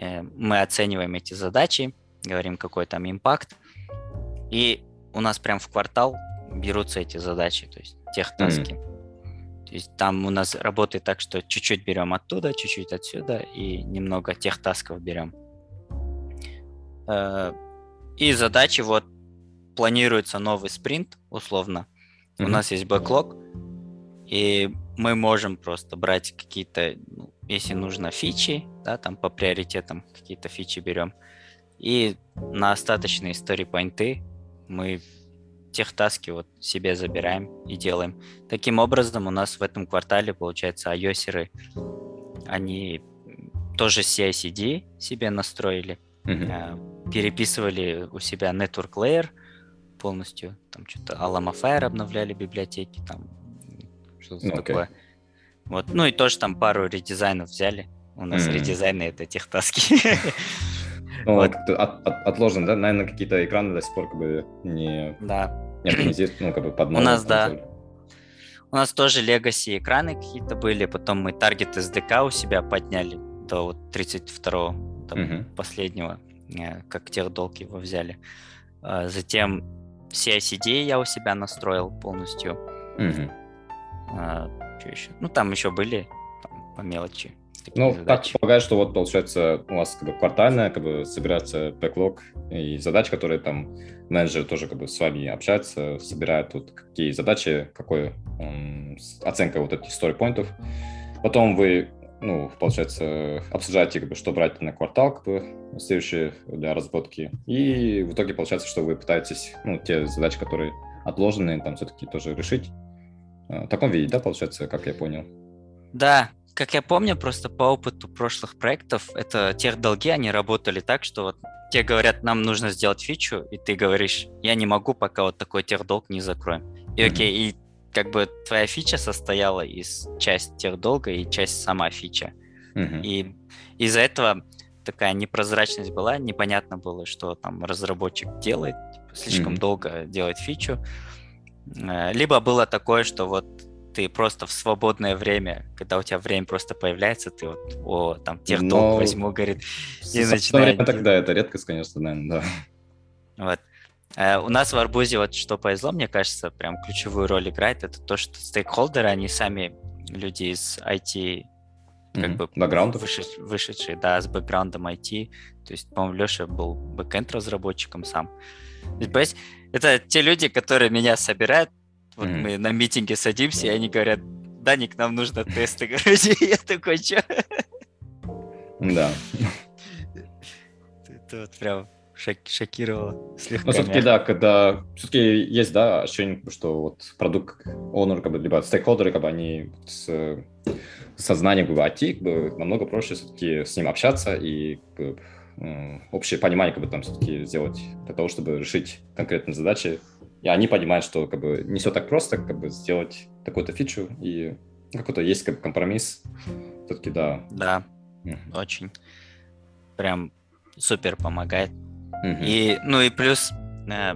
Э, мы оцениваем эти задачи, говорим, какой там импакт, и у нас прям в квартал берутся эти задачи, то есть тех таски. Mm-hmm. То есть там у нас работает так, что чуть-чуть берем оттуда, чуть-чуть отсюда и немного тех тасков берем. Э, и задачи вот планируется новый спринт, условно. Mm-hmm. У нас есть бэклог, и мы можем просто брать какие-то, ну, если нужно, фичи, да, там по приоритетам какие-то фичи берем. И на остаточные story поинты мы тех таски вот себе забираем и делаем. Таким образом, у нас в этом квартале, получается, ios они тоже CI-CD себе настроили, mm-hmm. переписывали у себя Network Layer полностью, там что-то Alama Fire обновляли библиотеки, там что-то okay. такое. Вот, ну и тоже там пару редизайнов взяли. У нас mm-hmm. редизайны это тех таски. Ну, вот. от, от, отложено, да? Наверное, какие-то экраны до сих пор как бы не, да. не оптимизируют, ну, как бы под У нас, да. У нас тоже legacy экраны какие-то были, потом мы таргет SDK у себя подняли до вот 32-го, там, uh-huh. последнего, э, как тех долг его взяли. А, затем CICD я у себя настроил полностью. Uh-huh. Что еще? Ну, там еще были там, по мелочи. Ну, задачи. так полагаю, что вот получается у вас как бы квартальная, как бы собирается бэклог и задачи, которые там менеджеры тоже как бы с вами общаются, собирают вот какие задачи, какой м, оценка вот этих story-поинтов. Потом вы, ну, получается, обсуждаете, как бы, что брать на квартал, как бы, следующие для разработки. И в итоге получается, что вы пытаетесь, ну, те задачи, которые отложены, там все-таки тоже решить. В таком виде, да, получается, как я понял? Да, как я помню, просто по опыту прошлых проектов, это тех долги, они работали так, что вот тебе говорят, нам нужно сделать фичу, и ты говоришь, я не могу, пока вот такой техдолг не закроем. И окей, и как бы твоя фича состояла из часть техдолга и часть сама фича. Mm-hmm. И из-за этого такая непрозрачность была, непонятно было, что там разработчик делает, типа, слишком mm-hmm. долго делает фичу. Э, либо было такое, что вот ты просто в свободное время, когда у тебя время просто появляется, ты вот, о, там, техдолг Но... возьму, говорит, и начинаю... Тогда это редкость, конечно, наверное, да. Вот. Uh, у нас в Арбузе вот что повезло, мне кажется, прям ключевую роль играет, это то, что стейкхолдеры, они сами люди из IT, как mm-hmm. бы Бэкграундов. Вышед, вышедшие, да, с бэкграундом IT. То есть, по-моему, Леша был бэкэнд разработчиком сам. Это те люди, которые меня собирают, вот mm-hmm. мы на митинге садимся, и они говорят, Даник, нам нужно тесты, короче. *laughs* Я такой, что? Да. *laughs* Это вот прям шок, шокировало слегка. Но все-таки, да, когда все-таки есть, да, ощущение, что вот продукт owner, как бы, либо стейкхолдеры, как бы они с сознанием как бы, IT, как бы, намного проще все-таки с ним общаться и как бы, общее понимание как бы там все-таки сделать для того, чтобы решить конкретные задачи и они понимают, что как бы не все так просто, как бы сделать такую-то фичу, и какой-то есть как бы компромисс. Все-таки да. Да, mm-hmm. очень. Прям супер помогает. И, ну и плюс, э,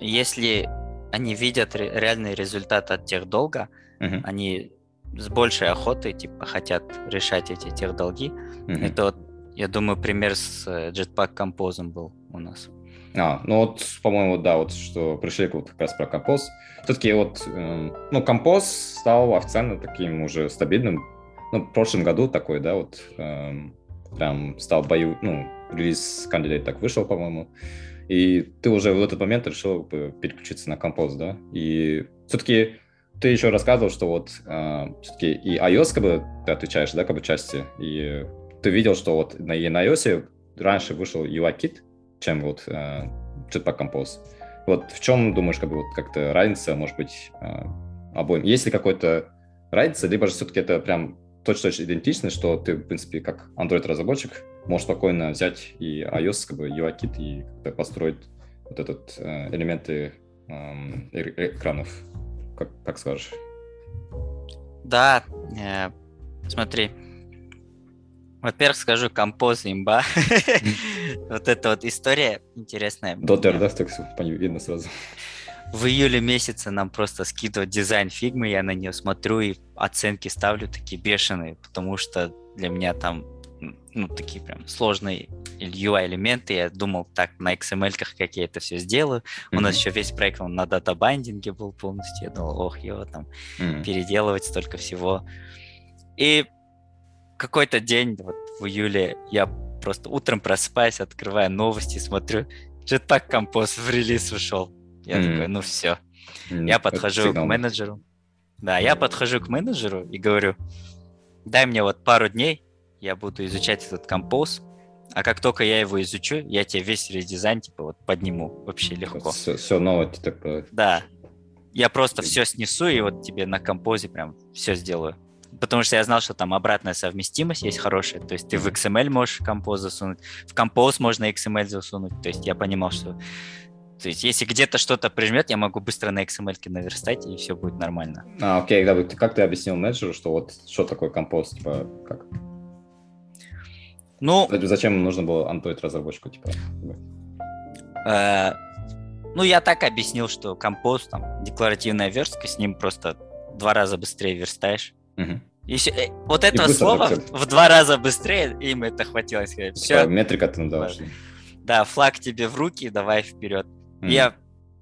если они видят ре- реальный результат от тех долга, mm-hmm. они с большей охотой типа хотят решать эти тех долги. Mm-hmm. Это вот, я думаю, пример с э, Jetpack Compose был у нас. А, ну вот, по-моему, да, вот что пришли вот как раз про композ. Все-таки вот, э, ну, композ стал официально таким уже стабильным. Ну, в прошлом году такой, да, вот э, прям стал бою, ну, релиз кандидат так вышел, по-моему. И ты уже в этот момент решил переключиться на композ, да? И все-таки ты еще рассказывал, что вот э, все-таки и iOS как бы ты отвечаешь, да, как бы части, и ты видел, что вот на, и на iOS раньше вышел UI-кит, чем вот э, Jetpack Compose. Вот в чем, думаешь, как бы вот как-то разница, может быть, э, обоим? Есть ли какой-то разница, либо же все-таки это прям точно-точно идентично, что ты, в принципе, как Android-разработчик, можешь спокойно взять и iOS, как бы UI-кит и как-то построить вот этот э, элементы эм, э, экранов, как, как скажешь? Да, э, смотри, во-первых, скажу, Compose имба. *laughs* вот эта вот история интересная. Дотер, да, так видно сразу. в июле месяце нам просто скидывают дизайн Figma, я на нее смотрю и оценки ставлю такие бешеные, потому что для меня там ну, такие прям сложные UI-элементы. Я думал так на XML, как я это все сделаю. Mm-hmm. У нас еще весь проект он на data binding е был полностью. Я думал, ох, его там mm-hmm. переделывать столько всего. И какой-то день, вот в июле, я просто утром просыпаюсь, открываю новости, смотрю, что так композ в релиз ушел. Я mm-hmm. такой, ну все. Mm-hmm. Я подхожу к менеджеру. Да, я подхожу к менеджеру и говорю, дай мне вот пару дней, я буду изучать этот композ, а как только я его изучу, я тебе весь редизайн типа вот подниму вообще легко. Все, все новое ты такое. Да. Я просто все снесу и вот тебе на композе прям все сделаю. Потому что я знал, что там обратная совместимость есть хорошая. То есть ты в XML можешь композ засунуть, в композ можно XML засунуть. То есть я понимал, что то есть, если где-то что-то прижмет, я могу быстро на XML наверстать, и все будет нормально. А, окей, да, как ты объяснил менеджеру, что вот что такое композ, типа, как? Ну, зачем нужно было антоид разработчику, типа? Э, ну, я так объяснил, что композ, там, декларативная верстка, с ним просто два раза быстрее верстаешь. Угу. Все, э, вот этого слова в два раза быстрее, им это хватило сказать. Все. Метрика ты надаваешь. Да, флаг тебе в руки, давай вперед. Mm. Я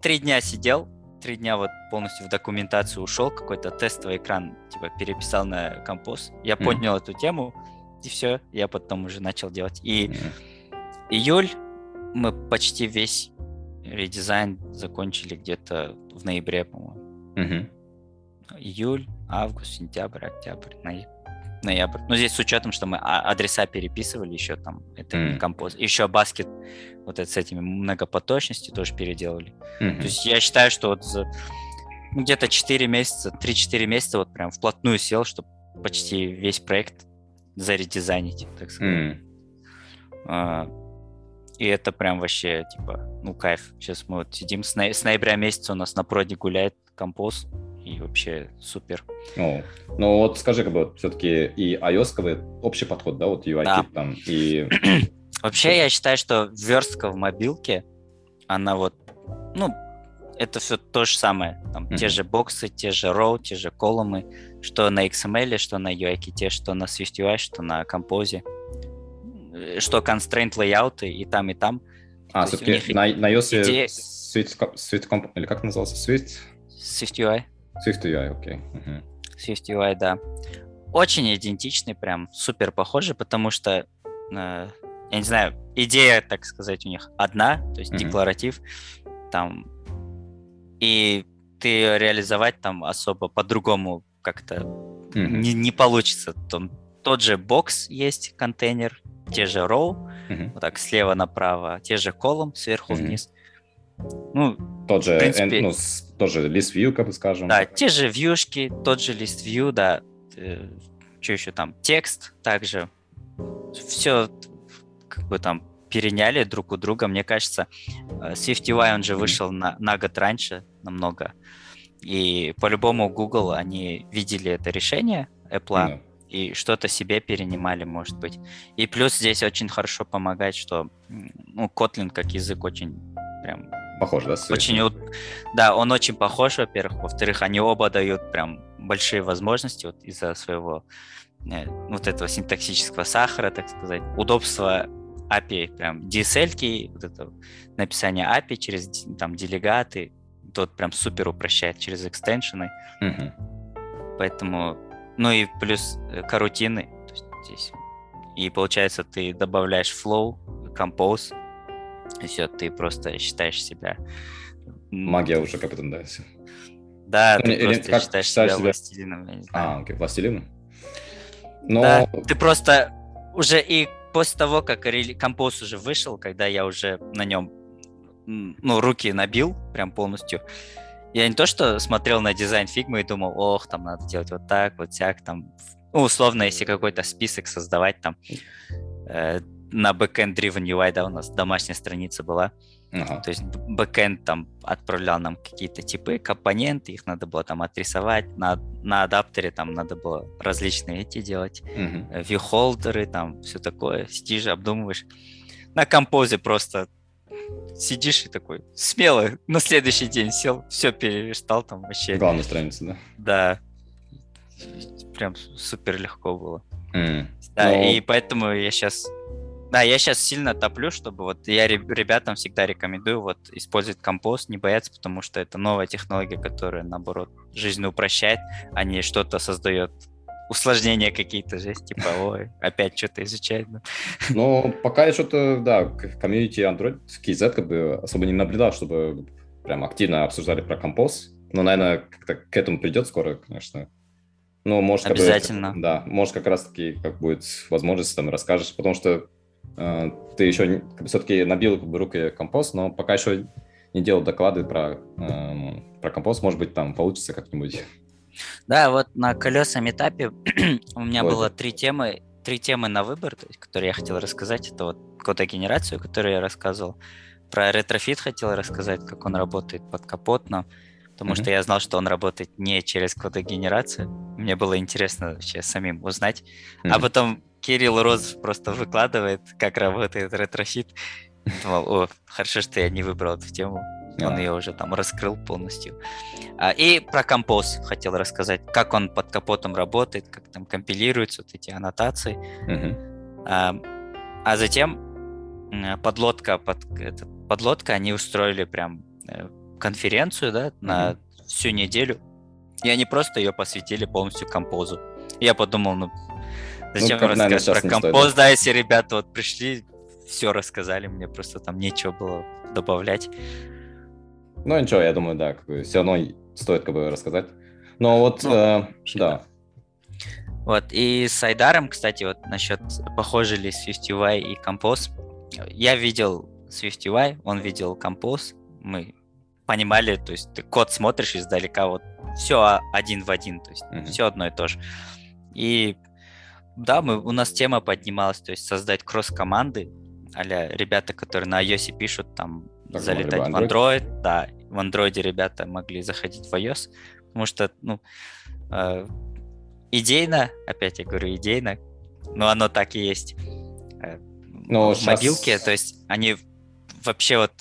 три дня сидел, три дня вот полностью в документацию ушел, какой-то тестовый экран типа переписал на композ. Я mm. поднял эту тему, и все, я потом уже начал делать. И mm. июль мы почти весь редизайн закончили где-то в ноябре, по-моему. Mm-hmm. Июль, август, сентябрь, октябрь, ноябрь. Ноябрь. Ну, здесь с учетом, что мы а, адреса переписывали еще там, это mm. композ. Еще баскет вот это с этими многопоточностью тоже переделали. Mm-hmm. То есть я считаю, что вот за ну, где-то 4 месяца, 3-4 месяца вот прям вплотную сел, чтобы почти весь проект заредизайнить, так сказать. Mm. А, и это прям вообще, типа, ну, кайф. Сейчас мы вот сидим, с, ноя- с ноября месяца у нас на проде гуляет композ, и вообще супер. Ну, ну вот скажи, как бы все-таки и ios общий подход, да, вот UI да. там, и... *clears throat* Вообще я считаю, что верстка в мобилке, она вот, ну, это все то же самое. Там mm-hmm. те же боксы, те же row, те же колумны, что на XML, что на UI, те, что на SwiftUI, что на Compose, что constraint layout и там, и там. А, все-таки на, на iOS идея... Swift, Swift Comp, или как назывался? Swift? SwiftUI. SwiftUI, окей. Okay. Uh-huh. SwiftUI, да. Очень идентичный, прям супер похожий, потому что, э, я не знаю, идея, так сказать, у них одна, то есть uh-huh. декларатив, там и ты реализовать там особо по-другому как-то mm-hmm. не, не получится. Там тот же бокс есть, контейнер, те же row, mm-hmm. вот так слева направо, те же колом сверху mm-hmm. вниз. Ну, тот же, принципе, ну, тот же list view, как бы скажем. Да, те же вьюшки, тот же list view, да. Э, что еще там? Текст также. Все как бы там переняли друг у друга. Мне кажется, э, SwiftUI, он же вышел на, на год раньше намного. И по-любому Google, они видели это решение Apple, mm. и что-то себе перенимали, может быть. И плюс здесь очень хорошо помогает, что ну, Kotlin как язык очень прям... Похож, да? Очень, да, он очень похож, во-первых. Во-вторых, они оба дают прям большие возможности вот из-за своего э, вот этого синтаксического сахара, так сказать, удобства API, прям DSL, вот это написание API через там делегаты, тот прям супер упрощает через экстеншены. Mm-hmm. Поэтому, ну и плюс э, карутины здесь. И получается, ты добавляешь flow, compose, и все, ты просто считаешь себя... Магия уже как это называется. Да, ну, ты или просто как считаешь себя, себя властелином. А, окей, властелином? Но... Да, ты просто уже и после того, как композ уже вышел, когда я уже на нем ну, руки набил прям полностью, я не то что смотрел на дизайн фигмы и думал, ох, там надо делать вот так, вот всяк, там, ну, условно, если какой-то список создавать там э, на backend driven UI, да, у нас домашняя страница была, Ага. То есть бэкэнд там отправлял нам какие-то типы, компоненты, их надо было там отрисовать, на, на адаптере там надо было различные эти делать, угу. вьюхолдеры, там все такое, сидишь, обдумываешь. На композе просто сидишь и такой смело на следующий день сел, все перелистал там вообще. Главная страница, да? Да. Прям супер легко было. Mm. Да, Но... и поэтому я сейчас да, я сейчас сильно топлю, чтобы вот я ребятам всегда рекомендую вот использовать компост, не бояться, потому что это новая технология, которая, наоборот, жизнь упрощает, а не что-то создает усложнения какие-то же, типа, ой, опять что-то изучать. Да. *laughs* Ну, пока я что-то, да, комьюнити Android KZ как бы особо не наблюдал, чтобы прям активно обсуждали про компост. Но, наверное, как-то к этому придет скоро, конечно. Ну, может, Обязательно. Как да, может, как раз-таки, как будет возможность, там, расскажешь, потому что э, ты еще как бы, все-таки набил как бы, руки Compose, но пока еще не делал доклады про, э, про Compose, может быть, там получится как-нибудь. Да, вот на колесном этапе *clears throat* у меня вот. было три темы, три темы на выбор, которые я хотел рассказать. Это вот кодогенерацию, которую я рассказывал. Про Retrofit хотел рассказать, как он работает подкапотно, потому mm-hmm. что я знал, что он работает не через кодогенерацию. Мне было интересно вообще самим узнать. Mm-hmm. А потом Кирилл Розов просто выкладывает, как работает Retrofit. Думал, о, хорошо, что я не выбрал эту тему. Он ее уже там раскрыл полностью. А, и про Compose хотел рассказать, как он под капотом работает, как там компилируются вот эти аннотации. Uh-huh. А, затем подлодка, под, это, подлодка, они устроили прям э, конференцию, да, на uh-huh. всю неделю. И они просто ее посвятили полностью композу. Я подумал, ну, зачем ну, рассказать про композ, стоит, да, если ребята вот пришли, все рассказали, мне просто там нечего было добавлять. Ну, ничего, я думаю, да, как бы, все равно стоит как бы рассказать. Но вот, ну, э, да. Вот, и с Айдаром, кстати, вот насчет похожи ли SwiftUI и Compose. Я видел SwiftUI, он видел Compose, мы понимали, то есть ты код смотришь издалека, вот все один в один, то есть mm-hmm. все одно и то же. И да, мы, у нас тема поднималась, то есть создать кросс-команды, а ребята, которые на iOS пишут, там так залетать в Android. Да, в Android ребята могли заходить в iOS, потому что, ну, э, идейно, опять я говорю, идейно, но оно так и есть. Э, но в сейчас... мобилке, то есть они вообще вот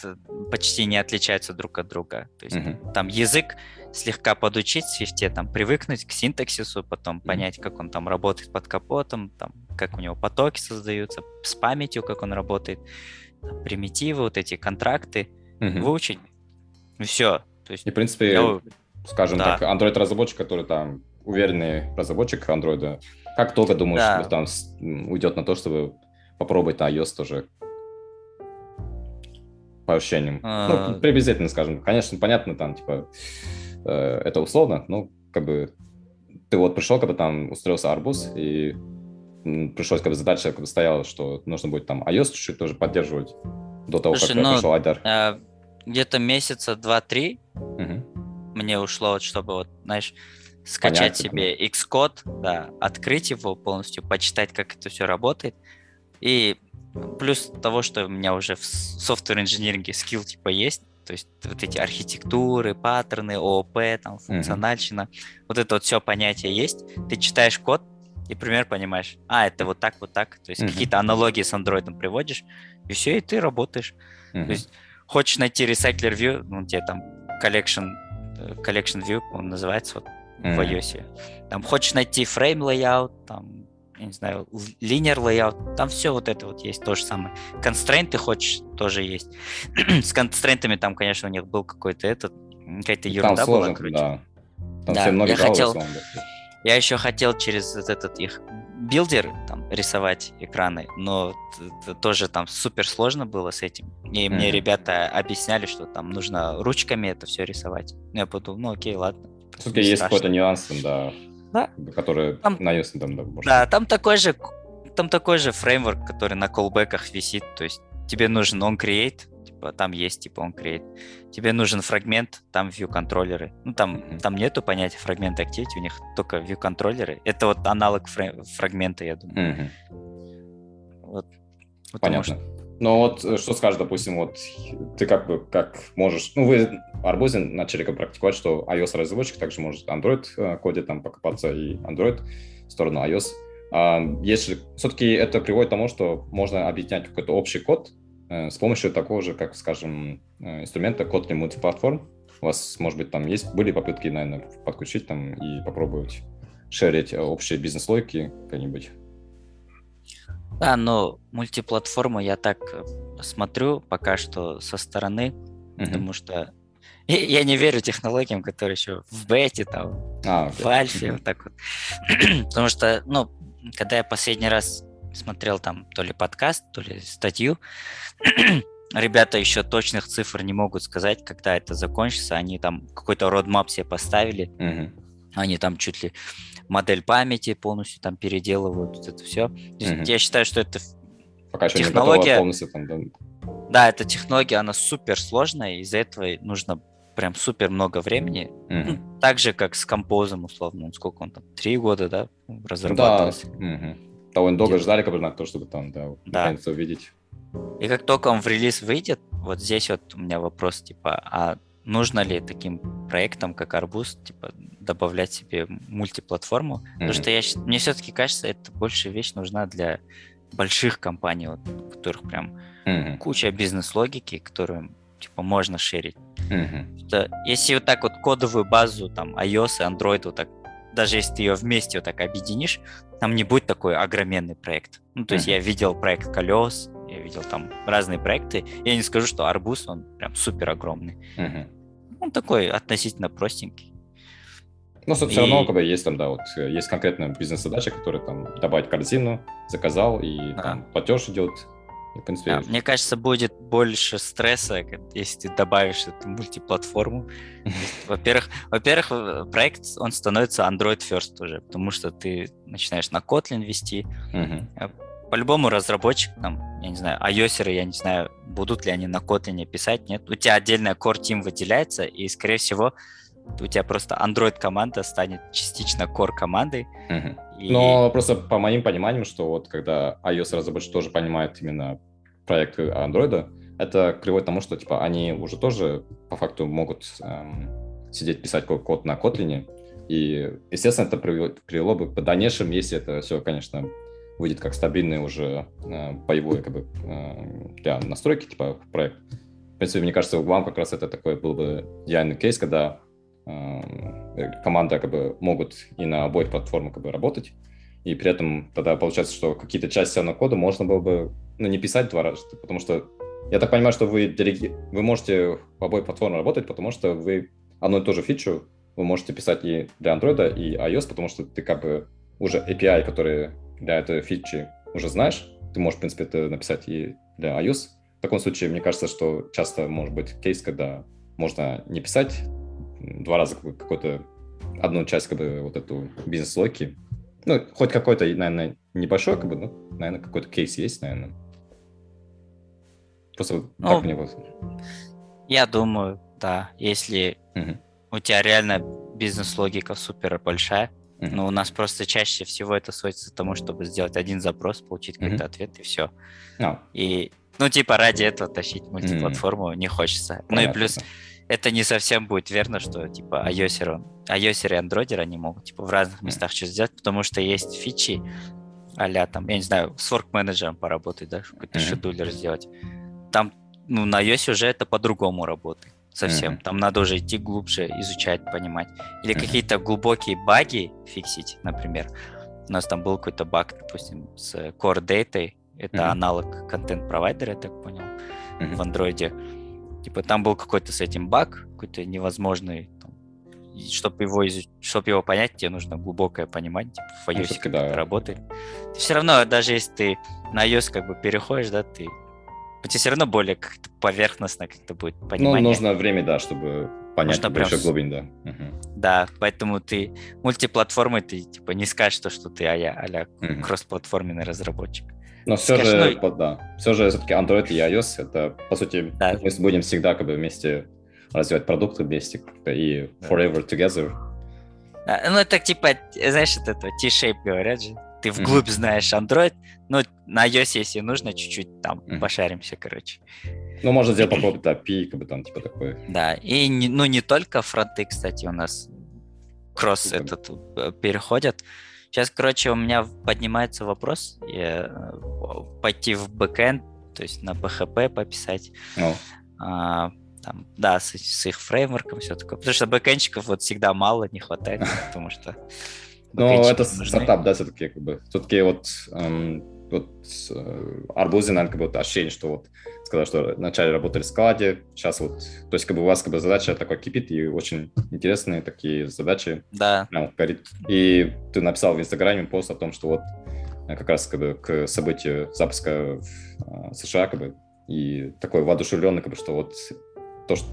почти не отличаются друг от друга. То есть uh-huh. там язык слегка подучить в Swift, там привыкнуть к синтаксису, потом понять, как он там работает под капотом, там, как у него потоки создаются, с памятью, как он работает примитивы, вот эти контракты угу. выучить. И все. То есть, и, в принципе, я... скажем да. так, Android-разработчик, который там уверенный разработчик Android, как долго думаешь, да. там уйдет на то, чтобы попробовать на iOS тоже по ощущениям? А... Ну, приблизительно, скажем. Конечно, понятно, там, типа, э, это условно, но как бы ты вот пришел, когда там устроился арбуз, и пришлось, как бы задача как бы стояла, что нужно будет там iOS чуть-чуть тоже поддерживать до того, Слушай, как ну, пришел Айдар. Э, где-то месяца два-три угу. мне ушло, вот, чтобы вот, знаешь, скачать Понять, себе да. Xcode, да, открыть его полностью, почитать, как это все работает. И плюс того, что у меня уже в софтвер инжиниринге скилл типа есть, то есть вот эти архитектуры, паттерны, ООП, там, функциональщина, mm вот это вот все понятие есть. Ты читаешь код, и пример понимаешь, а, это вот так, вот так. То есть mm-hmm. какие-то аналогии с андроидом приводишь, и все, и ты работаешь. Mm-hmm. То есть хочешь найти recycler view, ну, тебе там collection, э, collection view, он называется вот mm-hmm. в iOS. Там хочешь найти frame layout, там, я не знаю, linear layout, там все вот это вот есть то же самое. Констрейнты хочешь, тоже есть. *clears throat* С констрейнтами там, конечно, у них был какой-то этот, какая-то ерунда была, короче. Да. Там да, все я хотел, я еще хотел через этот их builder там рисовать экраны, но тоже там супер сложно было с этим. И mm-hmm. мне ребята объясняли, что там нужно ручками это все рисовать. Я подумал, ну окей, ладно. Все-таки есть какой-то нюанс, да, да. который там, на iOS там, да, может. Да, там такой же там такой же фреймворк, который на callback ах висит, то есть тебе нужен on create, типа, там есть типа on create. Тебе нужен фрагмент, там view контроллеры. Ну, там, mm-hmm. там нету понятия фрагмент activity, у них только view контроллеры. Это вот аналог фрей- фрагмента, я думаю. Mm-hmm. Вот. Понятно. Что... Ну вот э, что скажешь, допустим, вот ты как бы как можешь, ну вы Арбузе начали как практиковать, что iOS разработчик также может Android э, коде там покопаться и Android в сторону iOS. А если все-таки это приводит к тому, что можно объединять какой-то общий код, с помощью такого же, как, скажем, инструмента Kotlin мультиплатформ, у вас, может быть, там есть, были попытки, наверное, подключить там и попробовать шерить общие бизнес-логики какие-нибудь? Да, но мультиплатформу я так смотрю пока что со стороны, uh-huh. потому что *laughs* я не верю технологиям, которые еще в бете, там, а, в альфе, uh-huh. вот так вот. *clears throat* потому что, ну, когда я последний раз смотрел там то ли подкаст, то ли статью, *clears throat* ребята еще точных цифр не могут сказать, когда это закончится. Они там какой-то родмап себе поставили. Uh-huh. Они там чуть ли модель памяти полностью там переделывают, вот это все. Uh-huh. Я считаю, что это Пока технология... полностью там, да. да, эта технология, она супер сложная, из-за этого нужно прям супер много времени. Ну, так же, как с композом, условно. Сколько он там? Три года, да, разрабатывался? Да. Uh-huh. Довольно долго ждали, как бы, на то, чтобы там, да, да. наконец увидеть. И как только он в релиз выйдет, вот здесь вот у меня вопрос, типа, а нужно ли таким проектам, как Арбуз, типа, добавлять себе мультиплатформу? Mm-hmm. Потому что я, мне все-таки кажется, это больше вещь нужна для больших компаний, вот, у которых прям mm-hmm. куча бизнес-логики, которую типа можно шерить. Mm-hmm. Что, если вот так вот кодовую базу там iOS и Android вот так даже если ты ее вместе вот так объединишь, там не будет такой огроменный проект. Ну, то mm-hmm. есть я видел проект колес, я видел там разные проекты. Я не скажу, что арбуз, он прям супер огромный. Он такой относительно простенький. Ну, все и... равно, как бы, есть там, да, вот, есть конкретная бизнес-задача, которая там добавить корзину, заказал, и а. там платеж идет. В принципе... а, мне кажется, будет больше стресса, если ты добавишь эту мультиплатформу. *laughs* Во-первых, во-первых, проект, он становится Android first уже, потому что ты начинаешь на Kotlin вести, по-любому разработчик, там, я не знаю, iOS, я не знаю, будут ли они на Kotlin писать, нет. У тебя отдельная core team выделяется, и, скорее всего, у тебя просто Android команда станет частично core командой. Угу. И... Но просто по моим пониманиям, что вот когда iOS разработчик тоже понимает именно проект Android, это приводит к тому, что типа они уже тоже по факту могут эм, сидеть писать код на Kotlin, и, естественно, это привело бы к дальнейшем, если это все, конечно, выйдет как стабильный уже э, боевой как бы, э, для настройки типа проект. В принципе, мне кажется, вам как раз это такой был бы идеальный кейс, когда э, команда как бы могут и на обоих платформах как бы работать, и при этом тогда получается, что какие-то части все кода можно было бы ну, не писать два раза, потому что я так понимаю, что вы, делеги... вы можете в обоих платформах работать, потому что вы одну и ту же фичу вы можете писать и для Android, и iOS, потому что ты как бы уже API, которые для этой фичи уже знаешь, ты можешь, в принципе, это написать и для iOS. В таком случае, мне кажется, что часто может быть кейс, когда можно не писать два раза какую-то одну часть как бы вот эту бизнес-логики. Ну, хоть какой-то, наверное, небольшой, как бы, ну, наверное, какой-то кейс есть, наверное. Просто ну, так мне вот. Я думаю, да, если угу. у тебя реально бизнес-логика супер большая, Mm-hmm. Но у нас просто чаще всего это сводится к тому, чтобы сделать один запрос, получить какой-то ответ и все. No. И, ну, типа, ради этого тащить мультиплатформу mm-hmm. не хочется. Понятно. Ну и плюс это не совсем будет верно, что типа iOS, iOS и Android они могут типа в разных местах mm-hmm. что сделать, потому что есть фичи, а там, я не знаю, с work менеджером поработать, да, какой-то mm-hmm. шедулер сделать. Там, ну, на iOS уже это по-другому работает совсем. Mm-hmm. Там надо уже идти глубже, изучать, понимать. Или mm-hmm. какие-то глубокие баги фиксить, например. У нас там был какой-то баг, допустим, с Core Data. Это mm-hmm. аналог контент-провайдера, я так понял, mm-hmm. в андроиде. Типа там был какой-то с этим баг, какой-то невозможный. чтобы его, чтобы его понять, тебе нужно глубокое понимание, типа в iOS ну, как да. это работает. Ты все равно, даже если ты на iOS как бы переходишь, да, ты тебе все равно более как-то поверхностно как-то будет ну, понимание. Ну, нужно время, да, чтобы понять Нужно больше прям... глубин, да. Угу. Да, поэтому ты мультиплатформы, ты типа не скажешь то, что ты а-я, а-ля угу. кроссплатформенный разработчик. Но все же, ну... да, все же все-таки Android и iOS, это, по сути, да. мы будем всегда как бы вместе развивать продукты вместе и forever together. Да, ну, это типа, знаешь, это T-shape говорят же ты вглубь mm-hmm. знаешь Android, но на iOS, если нужно, чуть-чуть там mm-hmm. пошаримся, короче. Ну, можно сделать попробовать API, как бы там, типа такое. Да, и не, ну не только фронты, кстати, у нас кросс mm-hmm. этот э, переходят. Сейчас, короче, у меня поднимается вопрос я, э, пойти в бэкэнд, то есть на PHP пописать. Ну, А, там, да, с, с их фреймворком, все такое. Потому что бэкэнщиков вот всегда мало, не хватает, *laughs* потому что бэкэнщики это нужны. стартап, да, все-таки, как бы. Все-таки вот, эм, вот э, Арбузе, наверное, как бы вот ощущение, что вот сказал, что вначале работали в складе, сейчас вот, то есть как бы у вас как бы задача такой кипит, и очень интересные такие задачи Да, прям горит. И ты написал в Инстаграме пост о том, что вот э, как раз как бы к событию запуска в э, США, как бы, и такой воодушевленный, как бы, что вот то, что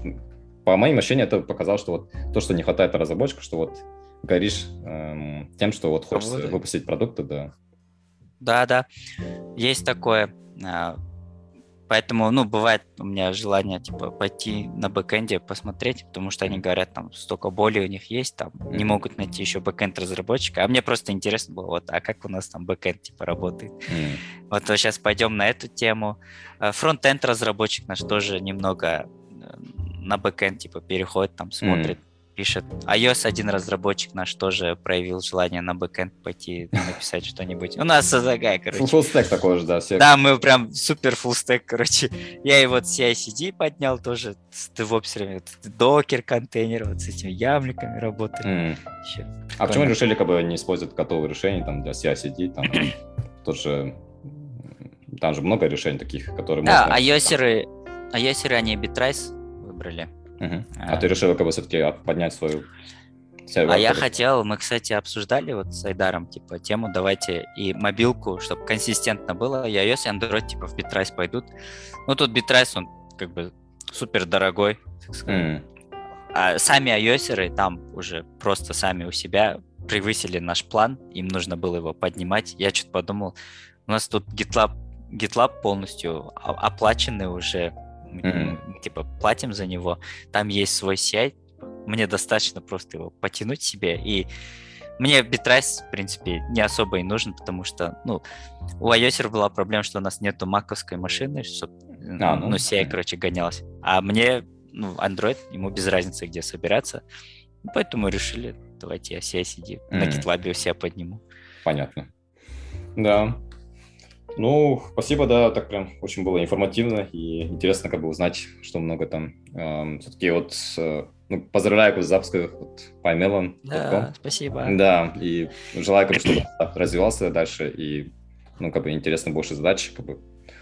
по моим ощущениям, это показало, что вот то, что не хватает разработчику, что вот горишь эм, тем, что вот хочется Работает. выпустить продукты, да. да, да, есть такое. Поэтому, ну, бывает у меня желание, типа, пойти на бэкэнде посмотреть, потому что они говорят, там, столько боли у них есть, там, не могут найти еще бэкэнд разработчика. А мне просто интересно было, вот, а как у нас там бэкэнд, типа, работает. М. Вот сейчас пойдем на эту тему. Э, Фронтенд разработчик наш тоже немного э, на бэкэнд типа переходит, там смотрит, пишет. iOS один разработчик наш тоже проявил желание на бэкэнд пойти написать что-нибудь. У нас такая, короче. Stack такой же, да, все. Да, мы прям супер stack, короче. Я и вот CI-CD поднял тоже с девопсерами, Docker контейнер, вот с этими yaml иками работали. Вообще А почему решили как бы не использовать готовые решения там для CI-CD, там *clears throat* тоже там же много решений таких, которые Да, можно... iOS-еры, iOS-еры, они Bittrise выбрали. Мгм. А А. ты решил как бы все-таки поднять свою сервер? А я хотел, мы, кстати, обсуждали вот с Айдаром, типа, тему, давайте и мобилку, чтобы консистентно было, и iOS, и Android, типа, в Bittrise пойдут. Ну, тут Bittrise, он, как бы, супер дорогой, так сказать. М. А сами ios там уже просто сами у себя превысили наш план, им нужно было его поднимать. Я что-то подумал, у нас тут GitLab, GitLab полностью оплаченный уже, мы, Мгм. мы, типа платим за него, там есть свой CI, мне достаточно просто его потянуть себе, и мне Bittrise, в принципе, не особо и нужен, потому что, ну, у iOS была проблема, что у нас нету маковской машины, чтобы, А, ну, ну, понятно. короче, гонялась. А мне, ну, Android, ему без разницы, где собираться. Ну, Поэтому решили, давайте я CI-CD на Мгм. GitLab у себя подниму. Понятно. Да. Ну, спасибо, да, так прям очень было информативно и интересно как бы узнать, что много там. все-таки вот, э, ну, поздравляю бы, с запуском вот, PyMelon.com. Да, спасибо. Да, и желаю, как бы, чтобы развивался дальше и, ну, как бы интересно больше задач, как бы.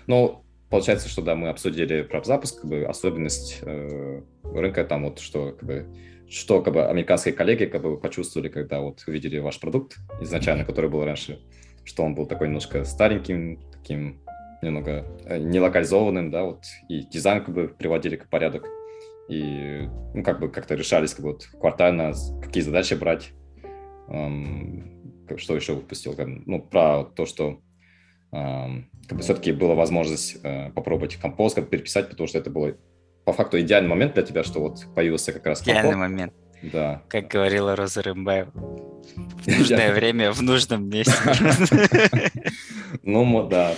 Ну, получается, что да, мы обсудили про запуск, как бы особенность э, рынка, там вот что, как бы, что как бы американские коллеги как бы почувствовали, когда вот увидели ваш продукт изначально, который был раньше, что он был такой немножко стареньким, таким немного э, нелокализованным, да, вот и дизайн как бы приводили к порядок, и ну как бы как-то решались как бы вот квартально какие задачи брать, Эм, что еще выпустил, как, ну про то, что эм, как бы все-таки была возможность э, попробовать композ, как бы переписать, потому что это было по факту идеальный момент для тебя, что вот появился как раз Идеальный композ. момент. Да. Как говорила Роза Рымбаева. В *laughs* нужное время, в нужном месте. *laughs* Ну, да.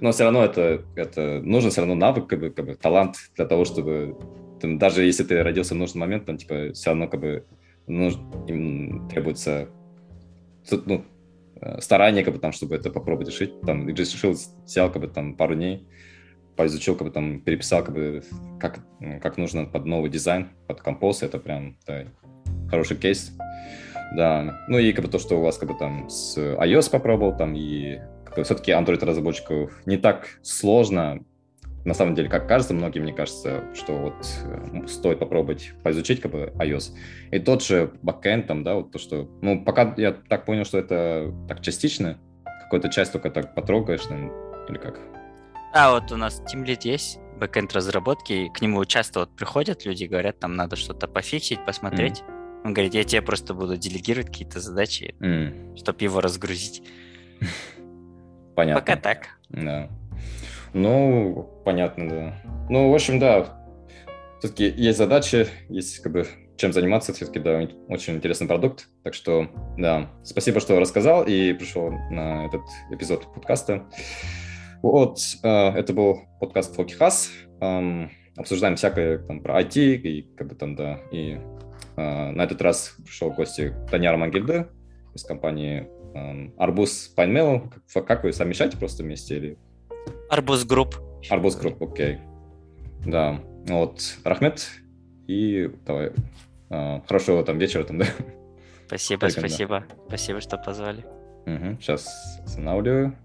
Но все равно это, это нужен все равно навык, как бы, как бы талант для того, чтобы там, даже если ты родился в нужный момент, там, типа, все равно как бы нуж- им требуется ну, э, старание, как бы, там, чтобы это попробовать решить. Там, решил, взял, как бы, там, пару дней, поизучил, как бы, там, переписал, как бы, как, как нужно под новый дизайн, под композ, это прям, да, хороший кейс. Да, ну и как бы то, что у вас как бы там с iOS попробовал, там и как бы, все-таки Android разработчиков не так сложно, на самом деле, как кажется, многим, мне кажется, что вот э, стоит попробовать поизучить как бы iOS. И тот же backend там, да, вот то, что, ну, пока я так понял, что это так частично, какую-то часть только так потрогаешь, наверное, или как? А вот у нас Team Lead есть, бэкэнд разработки, и к нему часто вот приходят люди, говорят, там надо что-то пофиксить, посмотреть. Он говорит, я тебе просто буду делегировать какие-то задачи, М, чтобы его разгрузить. понятно. Пока так. Да. Ну, понятно, да. Ну, в общем, да. Все-таки есть задачи, есть как бы чем заниматься. Все-таки, да, очень интересный продукт. Так что, да, спасибо, что рассказал и пришел на этот эпизод подкаста. Вот, э, это был подкаст Фокихас. Эм, обсуждаем всякое там про IT и как бы там, да, и на этот раз пришел в гости Таняр Мангельде из компании эм, Арбуз Пайнмейл. Как, вы совмещаете просто вместе или Арбуз Групп. Арбуз круп, окей. Да, вот, Рахмет, и давай, а, хорошего там вечера там, *laughs* да? Спасибо, спасибо, спасибо, что позвали. Угу, сейчас останавливаю.